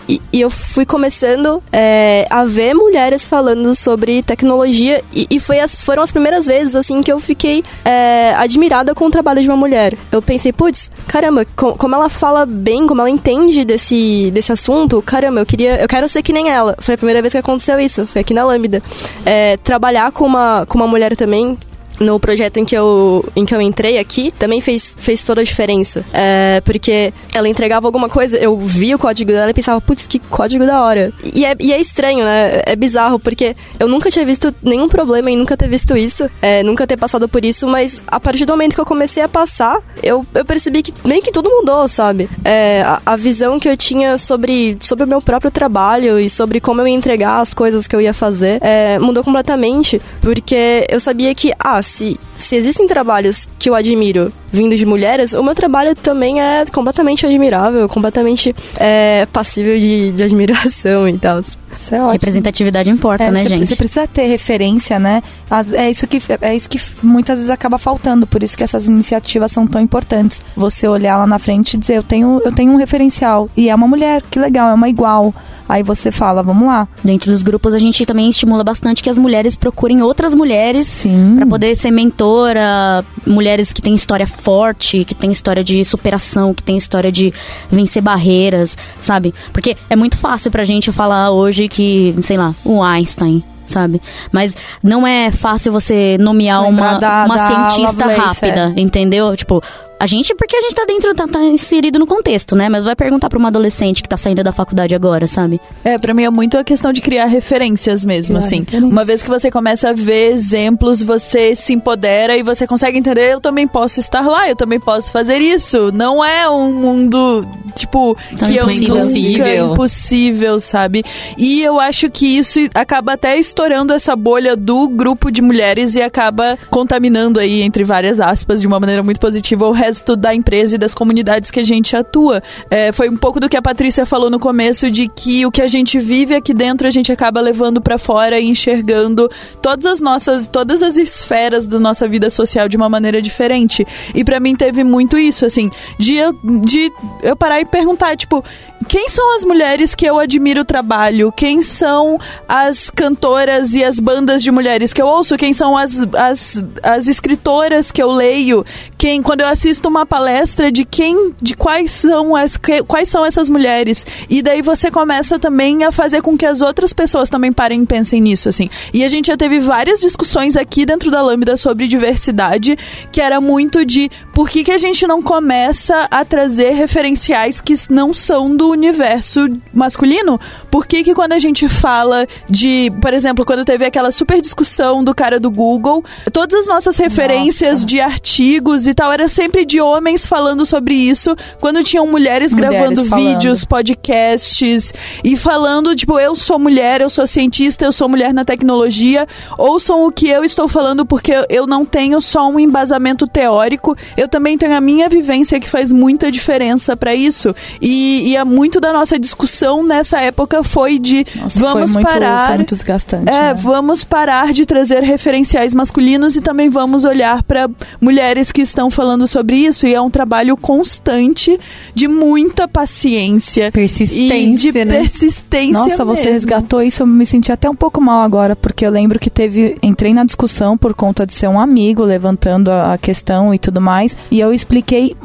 E, e eu fui começando é, a ver mulheres falando sobre tecnologia e, e foi as, foram as primeiras vezes assim que eu fiquei é, admirada com o trabalho de uma mulher. Eu pensei, putz, caramba, co- como ela fala bem, como ela entende desse, desse assunto, caramba, eu queria, eu quero ser que nem ela. Foi a primeira vez que aconteceu isso, foi aqui na Lambda. É, trabalhar com uma, com uma mulher também no projeto em que eu, em que eu entrei aqui, também fez, fez toda a diferença. É, porque ela entregava alguma coisa, eu via o código dela e pensava, putz, que código da hora. E é, e é estranho, né? É bizarro, porque eu nunca tinha visto nenhum problema em nunca ter visto isso, é, nunca ter passado por isso, mas a partir do momento que eu comecei a passar, eu, eu percebi que meio que tudo mudou, sabe? É, a, a visão que eu tinha sobre, sobre o meu próprio trabalho e sobre como eu ia entregar as coisas que eu ia fazer é, mudou completamente, porque eu sabia que, ah, se, se existem trabalhos que eu admiro vindo de mulheres, o meu trabalho também é completamente admirável, completamente é, passível de, de admiração e tal. Isso é ótimo. Representatividade importa, É, né, você- gente? Você precisa ter referência, né? As- é, isso que, é isso que muitas vezes acaba faltando, por isso que essas iniciativas são tão importantes. Você olhar lá na frente e dizer, eu tenho, eu tenho um referencial. E é uma mulher, que legal, é uma igual. Aí você fala, vamos lá. Dentro dos grupos a gente também estimula bastante que as mulheres procurem outras mulheres. Pra poder ser mentora, mulheres que têm história forte, que têm história de superação, que têm história de vencer barreiras, sabe? Porque é muito fácil pra gente falar hoje que, sei lá, o Einstein, sabe? Mas não é fácil você nomear uma, da- uma da cientista Lovelace, rápida, entendeu? Tipo, a gente, porque a gente tá dentro, tá, tá inserido no contexto, né? Mas vai perguntar pra uma adolescente que tá saindo da faculdade agora, sabe? É, pra mim é muito a questão de criar referências mesmo, Criar assim. referências. Uma vez que você começa a ver exemplos, você se empodera e você consegue entender, eu também posso estar lá, eu também posso fazer isso. Não é um mundo, tipo, Tão que eu impossível. nunca Impossível. impossível, sabe? E eu acho que isso acaba até estourando essa bolha do grupo de mulheres e acaba contaminando aí, entre várias aspas, de uma maneira muito positiva, o resto da empresa e das comunidades que a gente atua. É, foi um pouco do que a Patrícia falou no começo, de que o que a gente vive aqui dentro, a gente acaba levando pra fora e enxergando todas as nossas, todas as esferas da nossa vida social de uma maneira diferente. E pra mim teve muito isso, assim, de eu, de eu parar e perguntar, tipo, quem são as mulheres que eu admiro o trabalho? Quem são as cantoras e as bandas de mulheres que eu ouço? Quem são as, as, as escritoras que eu leio? Quem, quando eu assisto uma palestra de quem, de quais são as, que- quais são essas mulheres? E daí você começa também a fazer com que as outras pessoas também parem e pensem nisso, assim. E a gente já teve várias discussões aqui dentro da Lambda sobre diversidade, que era muito de por que, que a gente não começa a trazer referenciais que não são do universo masculino? Por que que quando a gente fala de, por exemplo, quando teve aquela super discussão do cara do Google, todas as nossas referências Nossa. de artigos e tal era sempre de homens falando sobre isso, quando tinham mulheres, Mulheres gravando falando. vídeos, podcasts e falando, tipo, eu sou mulher, eu sou cientista, eu sou mulher na tecnologia, ouçam o que eu estou falando porque eu não tenho só um embasamento teórico, eu também tenho a minha vivência que faz muita diferença para isso. E, e é muito da nossa discussão nessa época foi de Nossa, vamos foi muito, parar. Foi muito desgastante. É, né? vamos parar de trazer referenciais masculinos e também vamos olhar para mulheres que estão falando sobre isso. E é um trabalho constante de muita paciência e Persistência, de né? persistência. Nossa, você mesmo. resgatou isso, eu me senti até um pouco mal agora, porque eu lembro que teve. Entrei na discussão por conta de ser um amigo levantando a, a questão e tudo mais, e eu expliquei.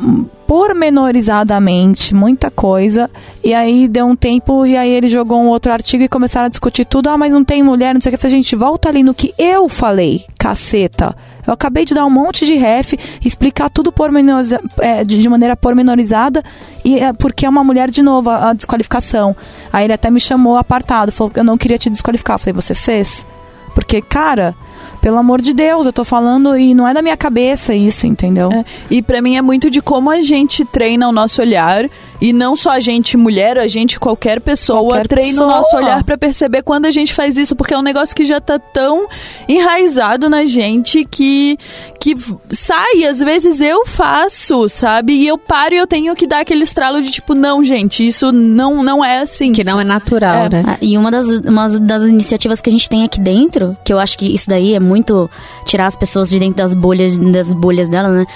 Pormenorizadamente, muita coisa. E aí deu um tempo, e aí ele jogou um outro artigo e começaram a discutir tudo. Ah, mas não tem mulher, não sei o que. Eu gente, volta ali no que eu falei, caceta. Eu acabei de dar um monte de ref, explicar tudo pormenoriza, é, de, maneira pormenorizada, e é porque é uma mulher de novo, a, a desqualificação. Aí ele até me chamou apartado, falou eu não queria te desqualificar. Eu falei, você fez? Porque, cara, pelo amor de Deus, eu tô falando e não é da minha cabeça isso, entendeu? É, E pra mim é muito de como a gente treina o nosso olhar e não só a gente mulher, a gente qualquer pessoa Qualquer treina pessoa. o nosso olhar pra perceber quando a gente faz isso, porque é um negócio que já tá tão enraizado na gente que que sai, às vezes eu faço, sabe? E eu paro e eu tenho que dar aquele estralo de tipo, não, gente, isso não não é assim. Que não é natural, É. né? Ah, E uma das, uma das iniciativas que a gente tem aqui dentro, que eu acho que isso daí é muito tirar as pessoas de dentro das bolhas, das bolhas dela, né?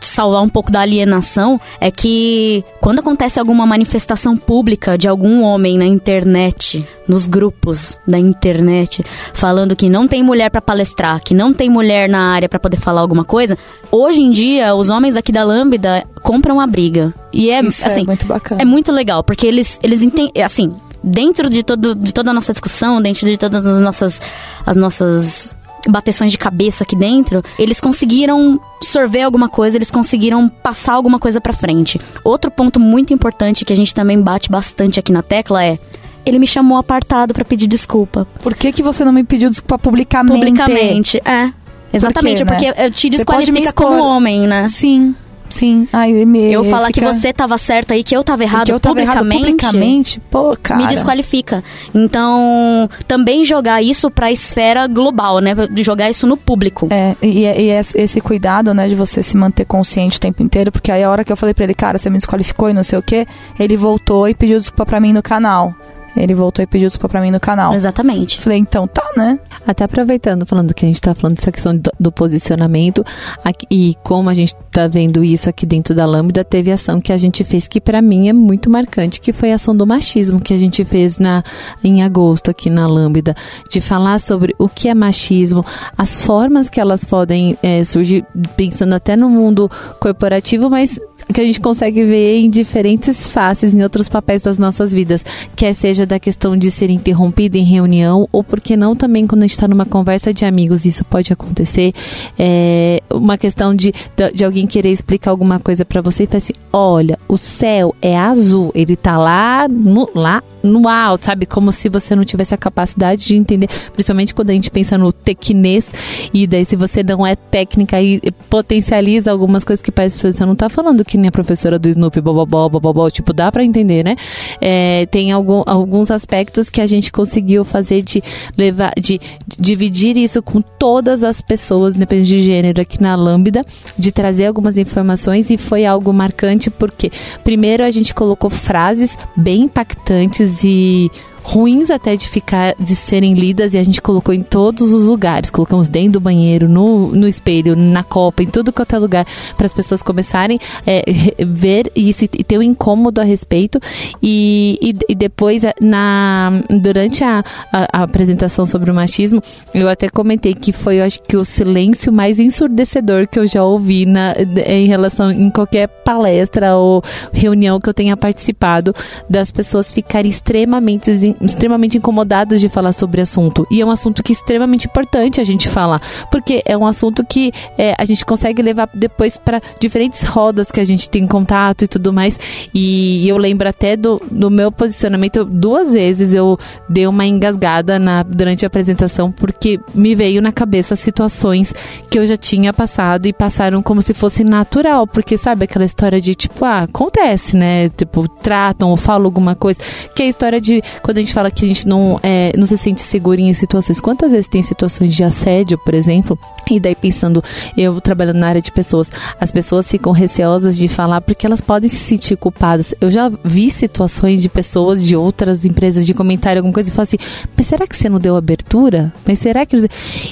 Salvar um pouco da alienação, é que quando acontece alguma manifestação pública de algum homem na internet, nos grupos da internet, falando que não tem mulher pra palestrar, que não tem mulher na área pra poder falar alguma coisa, hoje em dia os homens aqui da Lambda compram a briga. E é Isso assim, é muito bacana. é muito legal, porque eles, eles entendem, assim, dentro de, todo, de toda a nossa discussão, dentro de todas as nossas, as nossas bateções de cabeça aqui dentro, eles conseguiram sorver alguma coisa, eles conseguiram passar alguma coisa pra frente. Outro ponto muito importante que a gente também bate bastante aqui na tecla é ele me chamou apartado pra pedir desculpa. Por que, que você não me pediu desculpa publicamente? Publicamente, é. Exatamente, Por quê, né? porque eu te desqualifica como homem, né? Sim, sim. Ai, me, Eu falar que fica- você tava certa e que eu tava errado que eu tava errado publicamente, publicamente, pô, cara. me desqualifica. Então, também jogar isso pra esfera global, né? Jogar isso no público. É, e, e esse esse cuidado, né, de você se manter consciente o tempo inteiro, porque aí a hora que eu falei pra ele, cara, você me desqualificou e não sei o quê, ele voltou e pediu desculpa pra mim no canal. Ele voltou e pediu desculpa pra mim no canal. Exatamente. Falei, então tá, né? Até aproveitando, falando que a gente tá falando dessa questão do, do posicionamento aqui- e como a gente tá vendo isso aqui dentro da Lambda, teve ação que a gente fez que pra mim é muito marcante, que foi a ação do machismo que a gente fez na, em agosto aqui na Lambda, de falar sobre o que é machismo, as formas que elas podem eh, surgir, pensando até no mundo corporativo, mas que a gente consegue ver em diferentes faces, em outros papéis das nossas vidas, quer seja da questão de ser interrompida em reunião, ou porque não também quando a gente está numa conversa de amigos, isso pode acontecer. É, uma questão de, de, alguém querer explicar alguma coisa para você e falar assim: olha, o céu é azul, ele tá lá no, lá no alto, sabe? Como se você não tivesse a capacidade de entender, principalmente quando a gente pensa no tequinês, e daí se você não é técnica e potencializa algumas coisas que parece que você não tá falando que nem a professora do Snoopy, bobobó, bobobó, tipo, dá pra entender, né? É, tem algum, alguns aspectos que a gente conseguiu fazer de levar, de, dividir isso com todas as pessoas, independente de gênero, aqui na Lambda, de trazer algumas informações e foi algo marcante porque, primeiro, a gente colocou frases bem impactantes e ruins até de ficar de serem lidas e a gente colocou em todos os lugares. Colocamos dentro do banheiro no, no espelho na copa em tudo quanto é lugar para as pessoas começarem é, re- ver isso e ter um incômodo a respeito. E, e, e depois a- na durante a, a, a apresentação sobre o machismo eu até comentei que foi eu acho que o silêncio mais ensurdecedor que eu já ouvi na, em relação em qualquer palestra ou reunião que eu tenha participado das pessoas ficarem extremamente extremamente incomodadas de falar sobre assunto. E é um assunto que é extremamente importante a gente falar, porque é um assunto que é, a gente consegue levar depois para diferentes rodas que a gente tem contato e tudo mais. E eu lembro até do, do meu posicionamento, duas vezes eu dei uma engasgada na, durante a apresentação, porque me veio na cabeça situações que eu já tinha passado e passaram como se fosse natural, porque sabe aquela história de tipo, ah, acontece, né? Tipo, tratam ou falam alguma coisa, que é a história de quando a gente fala que a gente não, é, não se sente seguro em situações. Quantas vezes tem situações de assédio, por exemplo, e daí pensando, eu trabalhando na área de pessoas, as pessoas ficam receosas de falar porque elas podem se sentir culpadas. Eu já vi situações de pessoas de outras empresas de comentário, alguma coisa, e falam assim, mas será que você não deu abertura? Mas será que.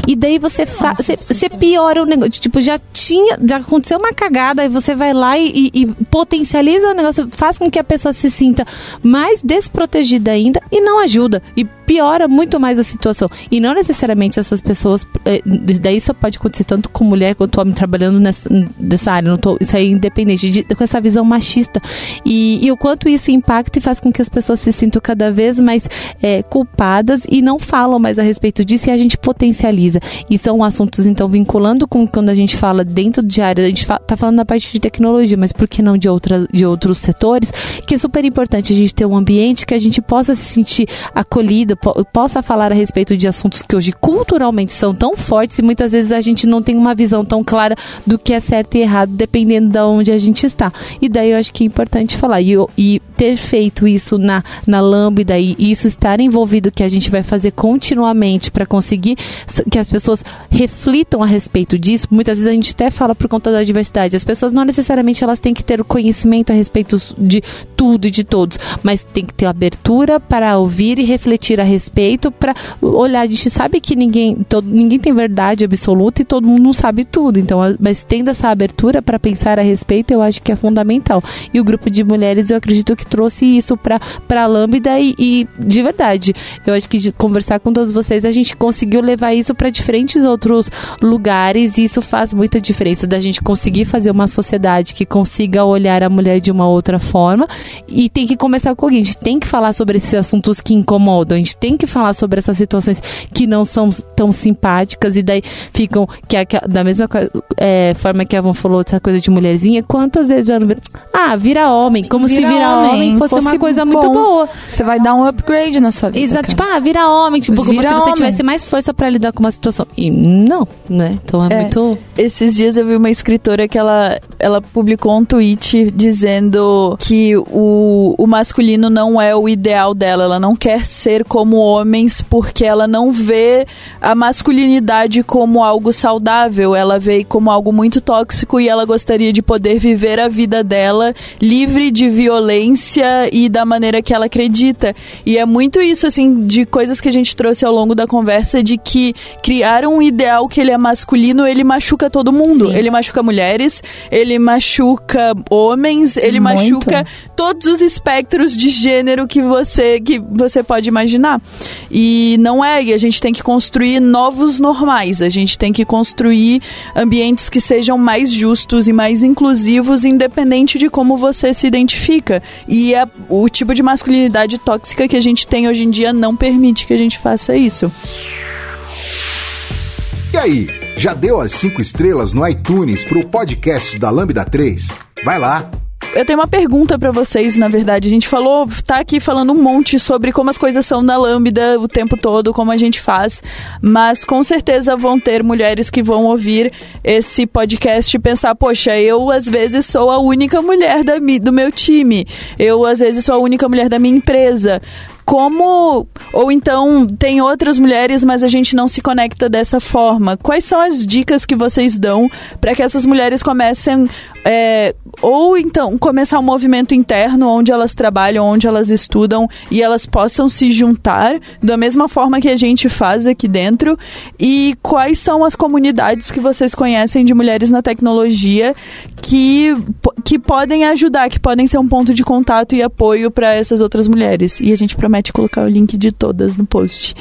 E daí você, fa... você, você piora o negócio. Tipo, já tinha. Já aconteceu uma cagada, e você vai lá e, e, e potencializa o negócio, faz com que a pessoa se sinta mais desprotegida ainda e não ajuda. E piora muito mais a situação. E não necessariamente essas pessoas. É, daí só pode acontecer tanto com mulher quanto homem trabalhando nessa, nessa área. Não tô, isso é independente de, com essa visão machista. E, e, o quanto isso impacta e faz com que as pessoas se sintam cada vez mais é, culpadas e não falam mais a respeito disso e a gente potencializa. E são assuntos, então, vinculando com quando a gente fala dentro de área, a gente fa tá falando na parte de tecnologia, mas por que não de, outra, de outros setores? Que é super importante a gente ter um ambiente que a gente possa se sentir acolhido, po possa falar a respeito de assuntos que hoje culturalmente são tão fortes e muitas vezes a gente não tem uma visão tão clara do que é certo e errado, dependendo de onde a gente está. E daí eu acho que é importante falar. E, e ter feito isso na, na Lambda e isso estar envolvido, que a gente vai fazer continuamente para conseguir que as pessoas reflitam a respeito disso. Muitas vezes a gente até fala por conta da diversidade. As pessoas não necessariamente elas têm que ter o conhecimento a respeito de tudo e de todos, mas tem que ter abertura para ouvir e refletir a respeito, para olhar. A gente sabe que ninguém, todo, ninguém tem verdade absoluta e todo mundo não sabe tudo. Então, mas tendo essa abertura para pensar a respeito, eu acho que é fundamental. E o grupo de mulheres, eu acredito que trouxe isso para a Lambda e, e, de verdade, eu acho que de conversar com todos vocês, a gente conseguiu levar isso para diferentes outros lugares e isso faz muita diferença da gente conseguir fazer uma sociedade que consiga olhar a mulher de uma outra forma e tem que começar com alguém. A gente tem que falar sobre esses assuntos que incomodam, a gente tem que falar sobre essas situações que não são tão simpáticas e daí ficam que, que da mesma é, forma que a Avon falou essa coisa de mulherzinha, quantas vezes já não ah, vira homem, como vira se virar homem, homem fosse, fosse, uma coisa bom. muito boa. Você vai dar um upgrade na sua vida. Exato, tipo, ah, vira homem, tipo, vira como se você homem. tivesse mais força para lidar com uma situação. E não, né? Então é, é, muito. Esses dias eu vi uma escritora que ela, ela publicou um tweet dizendo que o, o masculino não é o ideal dela. Ela não quer ser como homens porque ela não vê a masculinidade como algo saudável. Ela vê como algo muito tóxico e ela gostaria de poder viver a vida dela livre de violência e da maneira que ela acredita. E é muito isso, assim, de coisas que a gente trouxe ao longo da conversa, de que criar um ideal que ele é masculino, ele machuca todo mundo. Sim. Ele machuca mulheres, ele machuca homens, ele muito. machuca todos os espectros de gênero que você, que você pode imaginar. E não é, e a gente tem que construir novos normais, a gente tem que construir ambientes que sejam mais justos e mais inclusivos, independente de como você se identifica. E a, o tipo de masculinidade tóxica que a gente tem hoje em dia não permite que a gente faça isso. E aí, já deu as cinco estrelas no iTunes pro podcast da Lambda 3? Vai lá! Eu tenho uma pergunta para vocês, na verdade. A gente falou, tá aqui falando um monte sobre como as coisas são na Lambda o tempo todo, como a gente faz, mas com certeza vão ter mulheres que vão ouvir esse podcast e pensar, poxa, eu às vezes sou a única mulher da, do meu time, eu às vezes sou a única mulher da minha empresa como ou então tem outras mulheres, mas a gente não se conecta dessa forma. Quais são as dicas que vocês dão para que essas mulheres comecem é, ou então começar um movimento interno onde elas trabalham, onde elas estudam e elas possam se juntar da mesma forma que a gente faz aqui dentro? E quais são as comunidades que vocês conhecem de mulheres na tecnologia que, que podem ajudar, que podem ser um ponto de contato e apoio para essas outras mulheres. E a gente promete colocar o link de todas no post.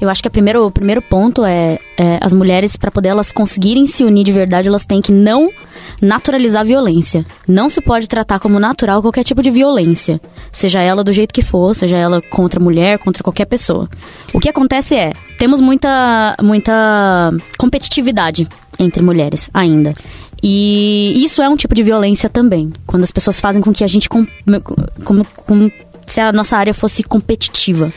Eu acho que o primeiro, o primeiro ponto é, é as mulheres, para poder elas conseguirem se unir de verdade, elas têm que não naturalizar a violência. Não se pode tratar como natural qualquer tipo de violência, seja ela do jeito que for, seja ela contra mulher, contra qualquer pessoa. O que acontece é, temos muita muita competitividade entre mulheres ainda. E isso é um tipo de violência também, quando as pessoas fazem com que a gente com, como, como se a nossa área fosse competitiva.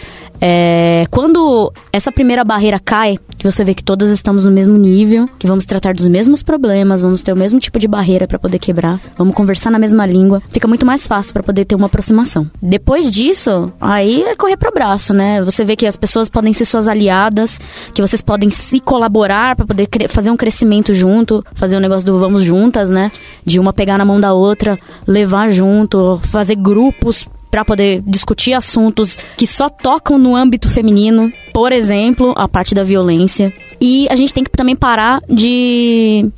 É, quando essa primeira barreira cai, que você vê que todas estamos no mesmo nível, que vamos tratar dos mesmos problemas, vamos ter o mesmo tipo de barreira para poder quebrar, vamos conversar na mesma língua, fica muito mais fácil para poder ter uma aproximação. Depois disso, aí é correr pro braço, né? Você vê que as pessoas podem ser suas aliadas, que vocês podem se colaborar para poder fazer um crescimento junto, fazer um negócio do vamos juntas, né? De uma pegar na mão da outra, levar junto, fazer grupos para poder discutir assuntos que só tocam no âmbito feminino, por exemplo, a parte da violência. E a gente tem que também parar de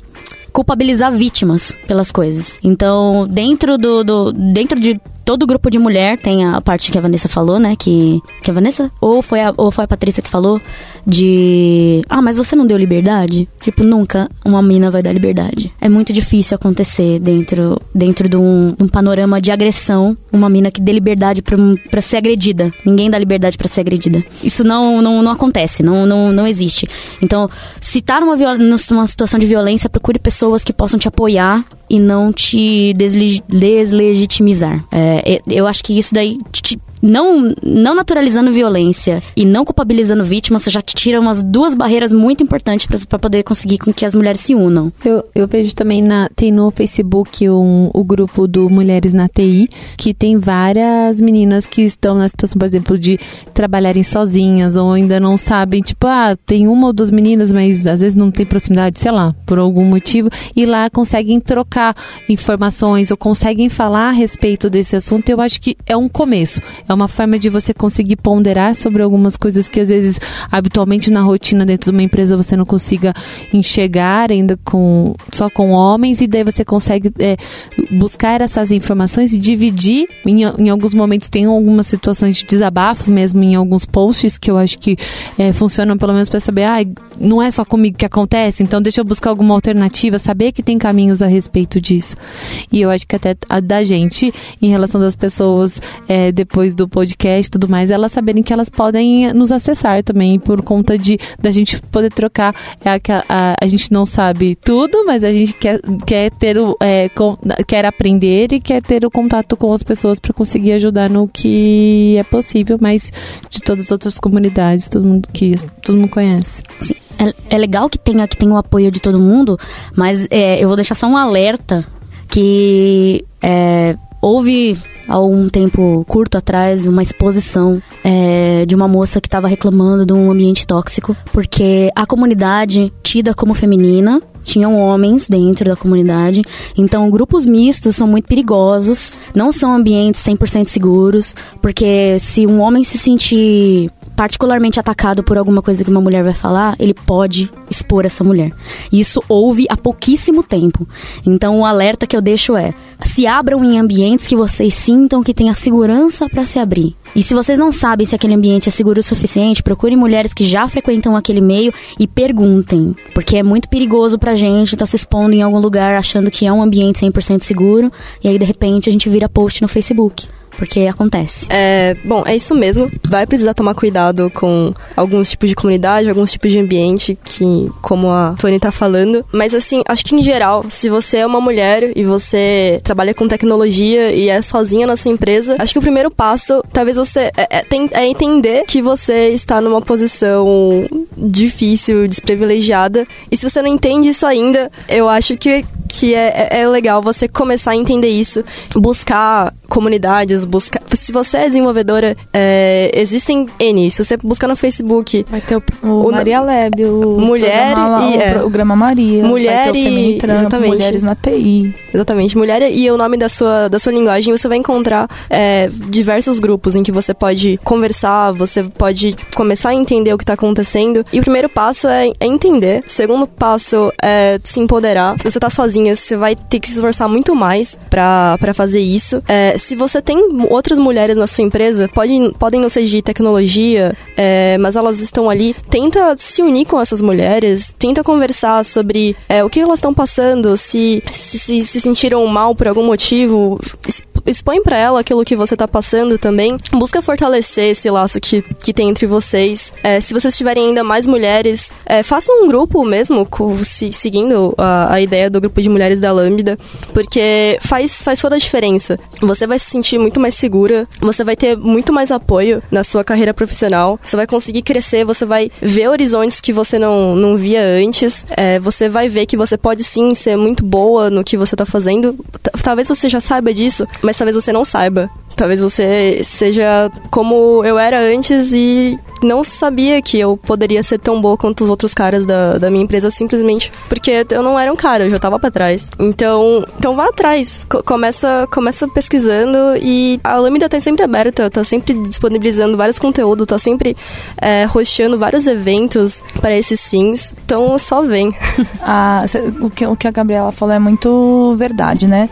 culpabilizar vítimas pelas coisas. Então, dentro do, do dentro de todo grupo de mulher tem a parte que a Vanessa falou, né? Que. Que a Vanessa? Ou foi a, ou foi a Patrícia que falou de. Ah, mas você não deu liberdade? Tipo, nunca uma mina vai dar liberdade. É muito difícil acontecer dentro, dentro de, um, de um panorama de agressão uma mina que dê liberdade pra ser agredida. Ninguém dá liberdade para ser agredida. Isso não, não, não acontece, não, não, não existe. Então, se tá numa, numa situação de violência, procure pessoas que possam te apoiar e não te deslegitimizar. É, eu acho que isso daí te, não, não naturalizando violência e não culpabilizando vítimas, você já tira umas duas barreiras muito importantes para poder conseguir com que as mulheres se unam. Eu, eu vejo também na, tem no Facebook um, o grupo do Mulheres na TI, que tem várias meninas que estão na situação, por exemplo, de trabalharem sozinhas ou ainda não sabem, tipo, ah, tem uma ou duas meninas, mas às vezes não tem proximidade, sei lá, por algum motivo, e lá conseguem trocar informações ou conseguem falar a respeito desse assunto. Eu acho que é um começo é uma forma de você conseguir ponderar sobre algumas coisas que às vezes habitualmente na rotina dentro de uma empresa você não consiga enxergar ainda com só com homens e daí você consegue é, buscar essas informações e dividir. Em, em, alguns momentos tem algumas situações de desabafo mesmo em alguns posts que eu acho que é, funcionam pelo menos para saber, ah, não é só comigo que acontece, então deixa eu buscar alguma alternativa, saber que tem caminhos a respeito disso. E eu acho que até da gente, em relação das pessoas é, depois do podcast e tudo mais, elas saberem que elas podem nos acessar também por conta de da gente poder trocar. É, a, a, a gente não sabe tudo, mas a gente quer, quer ter o é, com, quer aprender e quer ter o contato com as pessoas para conseguir ajudar no que é possível, mas de todas as outras comunidades, todo mundo que todo mundo conhece. Sim. É, é legal que tenha, que tenha o apoio de todo mundo, mas é, eu vou deixar só um alerta que é, houve há um tempo curto atrás uma exposição é, de uma moça que estava reclamando de um ambiente tóxico, porque a comunidade tida como feminina tinham homens dentro da comunidade. Então, grupos mistos são muito perigosos, não são ambientes 100% seguros, porque se um homem se sentir particularmente atacado por alguma coisa que uma mulher vai falar, ele pode expor essa mulher. Isso houve há pouquíssimo tempo. Então, o alerta que eu deixo é: se abram em ambientes que vocês sintam que tem a segurança para se abrir. E se vocês não sabem se aquele ambiente é seguro o suficiente, procurem mulheres que já frequentam aquele meio e perguntem, porque é muito perigoso pra gente estar tá se expondo em algum lugar achando que é um ambiente 100% seguro e aí de repente a gente vira post no Facebook porque acontece. É, bom, é isso mesmo. Vai precisar tomar cuidado com alguns tipos de comunidade, alguns tipos de ambiente, que, como a Tony tá falando. Mas assim, acho que em geral, se você é uma mulher e você trabalha com tecnologia e é sozinha na sua empresa, acho que o primeiro passo, talvez você é, é, é entender que você está numa posição difícil, desprivilegiada. E se você não entende isso ainda, eu acho que, que é, é, é legal você começar a entender isso, buscar comunidades, buscar. Se você é desenvolvedora, é, existem N. Se você buscar no Facebook. Vai ter o, o, O- Maria Lab, o Mulher programa, e- o é. programa Maria, Mulher o e- Feminitrampo, exatamente. Mulheres na TI. Exatamente, mulher e o nome da sua, da sua linguagem, você vai encontrar é, diversos grupos em que você pode conversar, você pode começar a entender o que está acontecendo. E o primeiro passo é, é entender. O segundo passo é se empoderar. Se você tá sozinha, você vai ter que se esforçar muito mais pra pra fazer isso. É, se você tem outras mulheres na sua empresa, pode, podem não ser de tecnologia, é, mas elas estão ali. Tenta se unir com essas mulheres, tenta conversar sobre é, o que elas estão passando, se, se, se sentiram mal por algum motivo. Expõe pra ela aquilo que você tá passando também. Busca fortalecer esse laço que, que tem entre vocês. É, se vocês tiverem ainda mais mulheres, é, façam um grupo mesmo, co- se- seguindo a, a ideia do grupo de mulheres da Lambda, porque faz, faz toda a diferença. Você vai se sentir muito mais segura, você vai ter muito mais apoio na sua carreira profissional, você vai conseguir crescer, você vai ver horizontes que você não, não via antes, é, você vai ver que você pode sim ser muito boa no que você tá fazendo. T- Talvez você já saiba disso, mas talvez você não saiba. Talvez você seja como eu era antes e não sabia que eu poderia ser tão boa quanto os outros caras da, da minha empresa simplesmente porque eu não era um cara, eu já tava pra trás. Então, então vá atrás. Co- começa, começa pesquisando e a Lambda tá sempre aberta, tá sempre disponibilizando vários conteúdos, tá sempre é, vários eventos para esses fins. Então só vem. Ah, o, que, o que a Gabriela falou é muito verdade, né?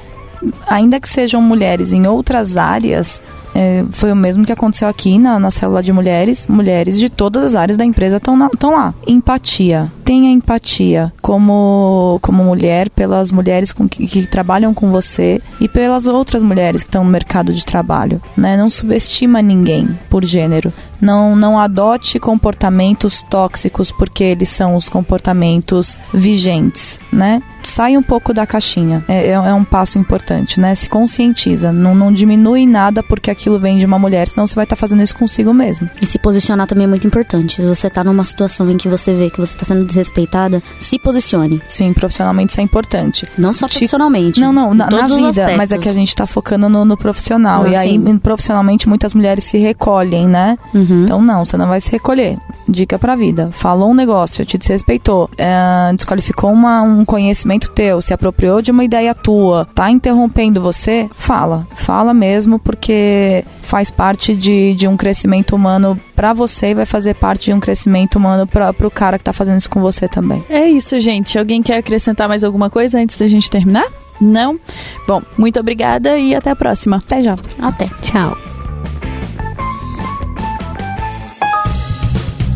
Ainda que sejam mulheres em outras áreas, é, foi o mesmo que aconteceu aqui na, na célula de mulheres. Mulheres de todas as áreas da empresa estão lá. Empatia. Tenha empatia como, como mulher pelas mulheres com que, que trabalham com você e pelas outras mulheres que estão no mercado de trabalho. Né? Não subestima ninguém por gênero. Não, não adote comportamentos tóxicos porque eles são os comportamentos vigentes, né? Sai um pouco da caixinha. É, é- é um passo importante, né? Se conscientiza. Não, não diminui nada porque aquilo vem de uma mulher, senão você vai estar fazendo isso consigo mesmo. E se posicionar também é muito importante. Se você tá numa situação em que você vê que você tá sendo desrespeitada, se posicione. Sim, profissionalmente isso é importante. Não só Te- profissionalmente. Não, não, na, na vida, mas é que a gente tá focando no, no profissional. Ah, e aí, sim. profissionalmente, muitas mulheres se recolhem, né? Uhum. Então, não, você não vai se recolher. Dica pra vida. Falou um negócio, te desrespeitou, é, desqualificou uma- um conhecimento teu, se apropriou de uma ideia tua, tá interrompendo você, fala. Fala mesmo, porque faz parte de, de um crescimento humano pra você e vai fazer parte de um crescimento humano pra, pro cara que tá fazendo isso com você também. É isso, gente. Alguém quer acrescentar mais alguma coisa antes da gente terminar? Não? Bom, muito obrigada e até a próxima. Até já. Até. Tchau.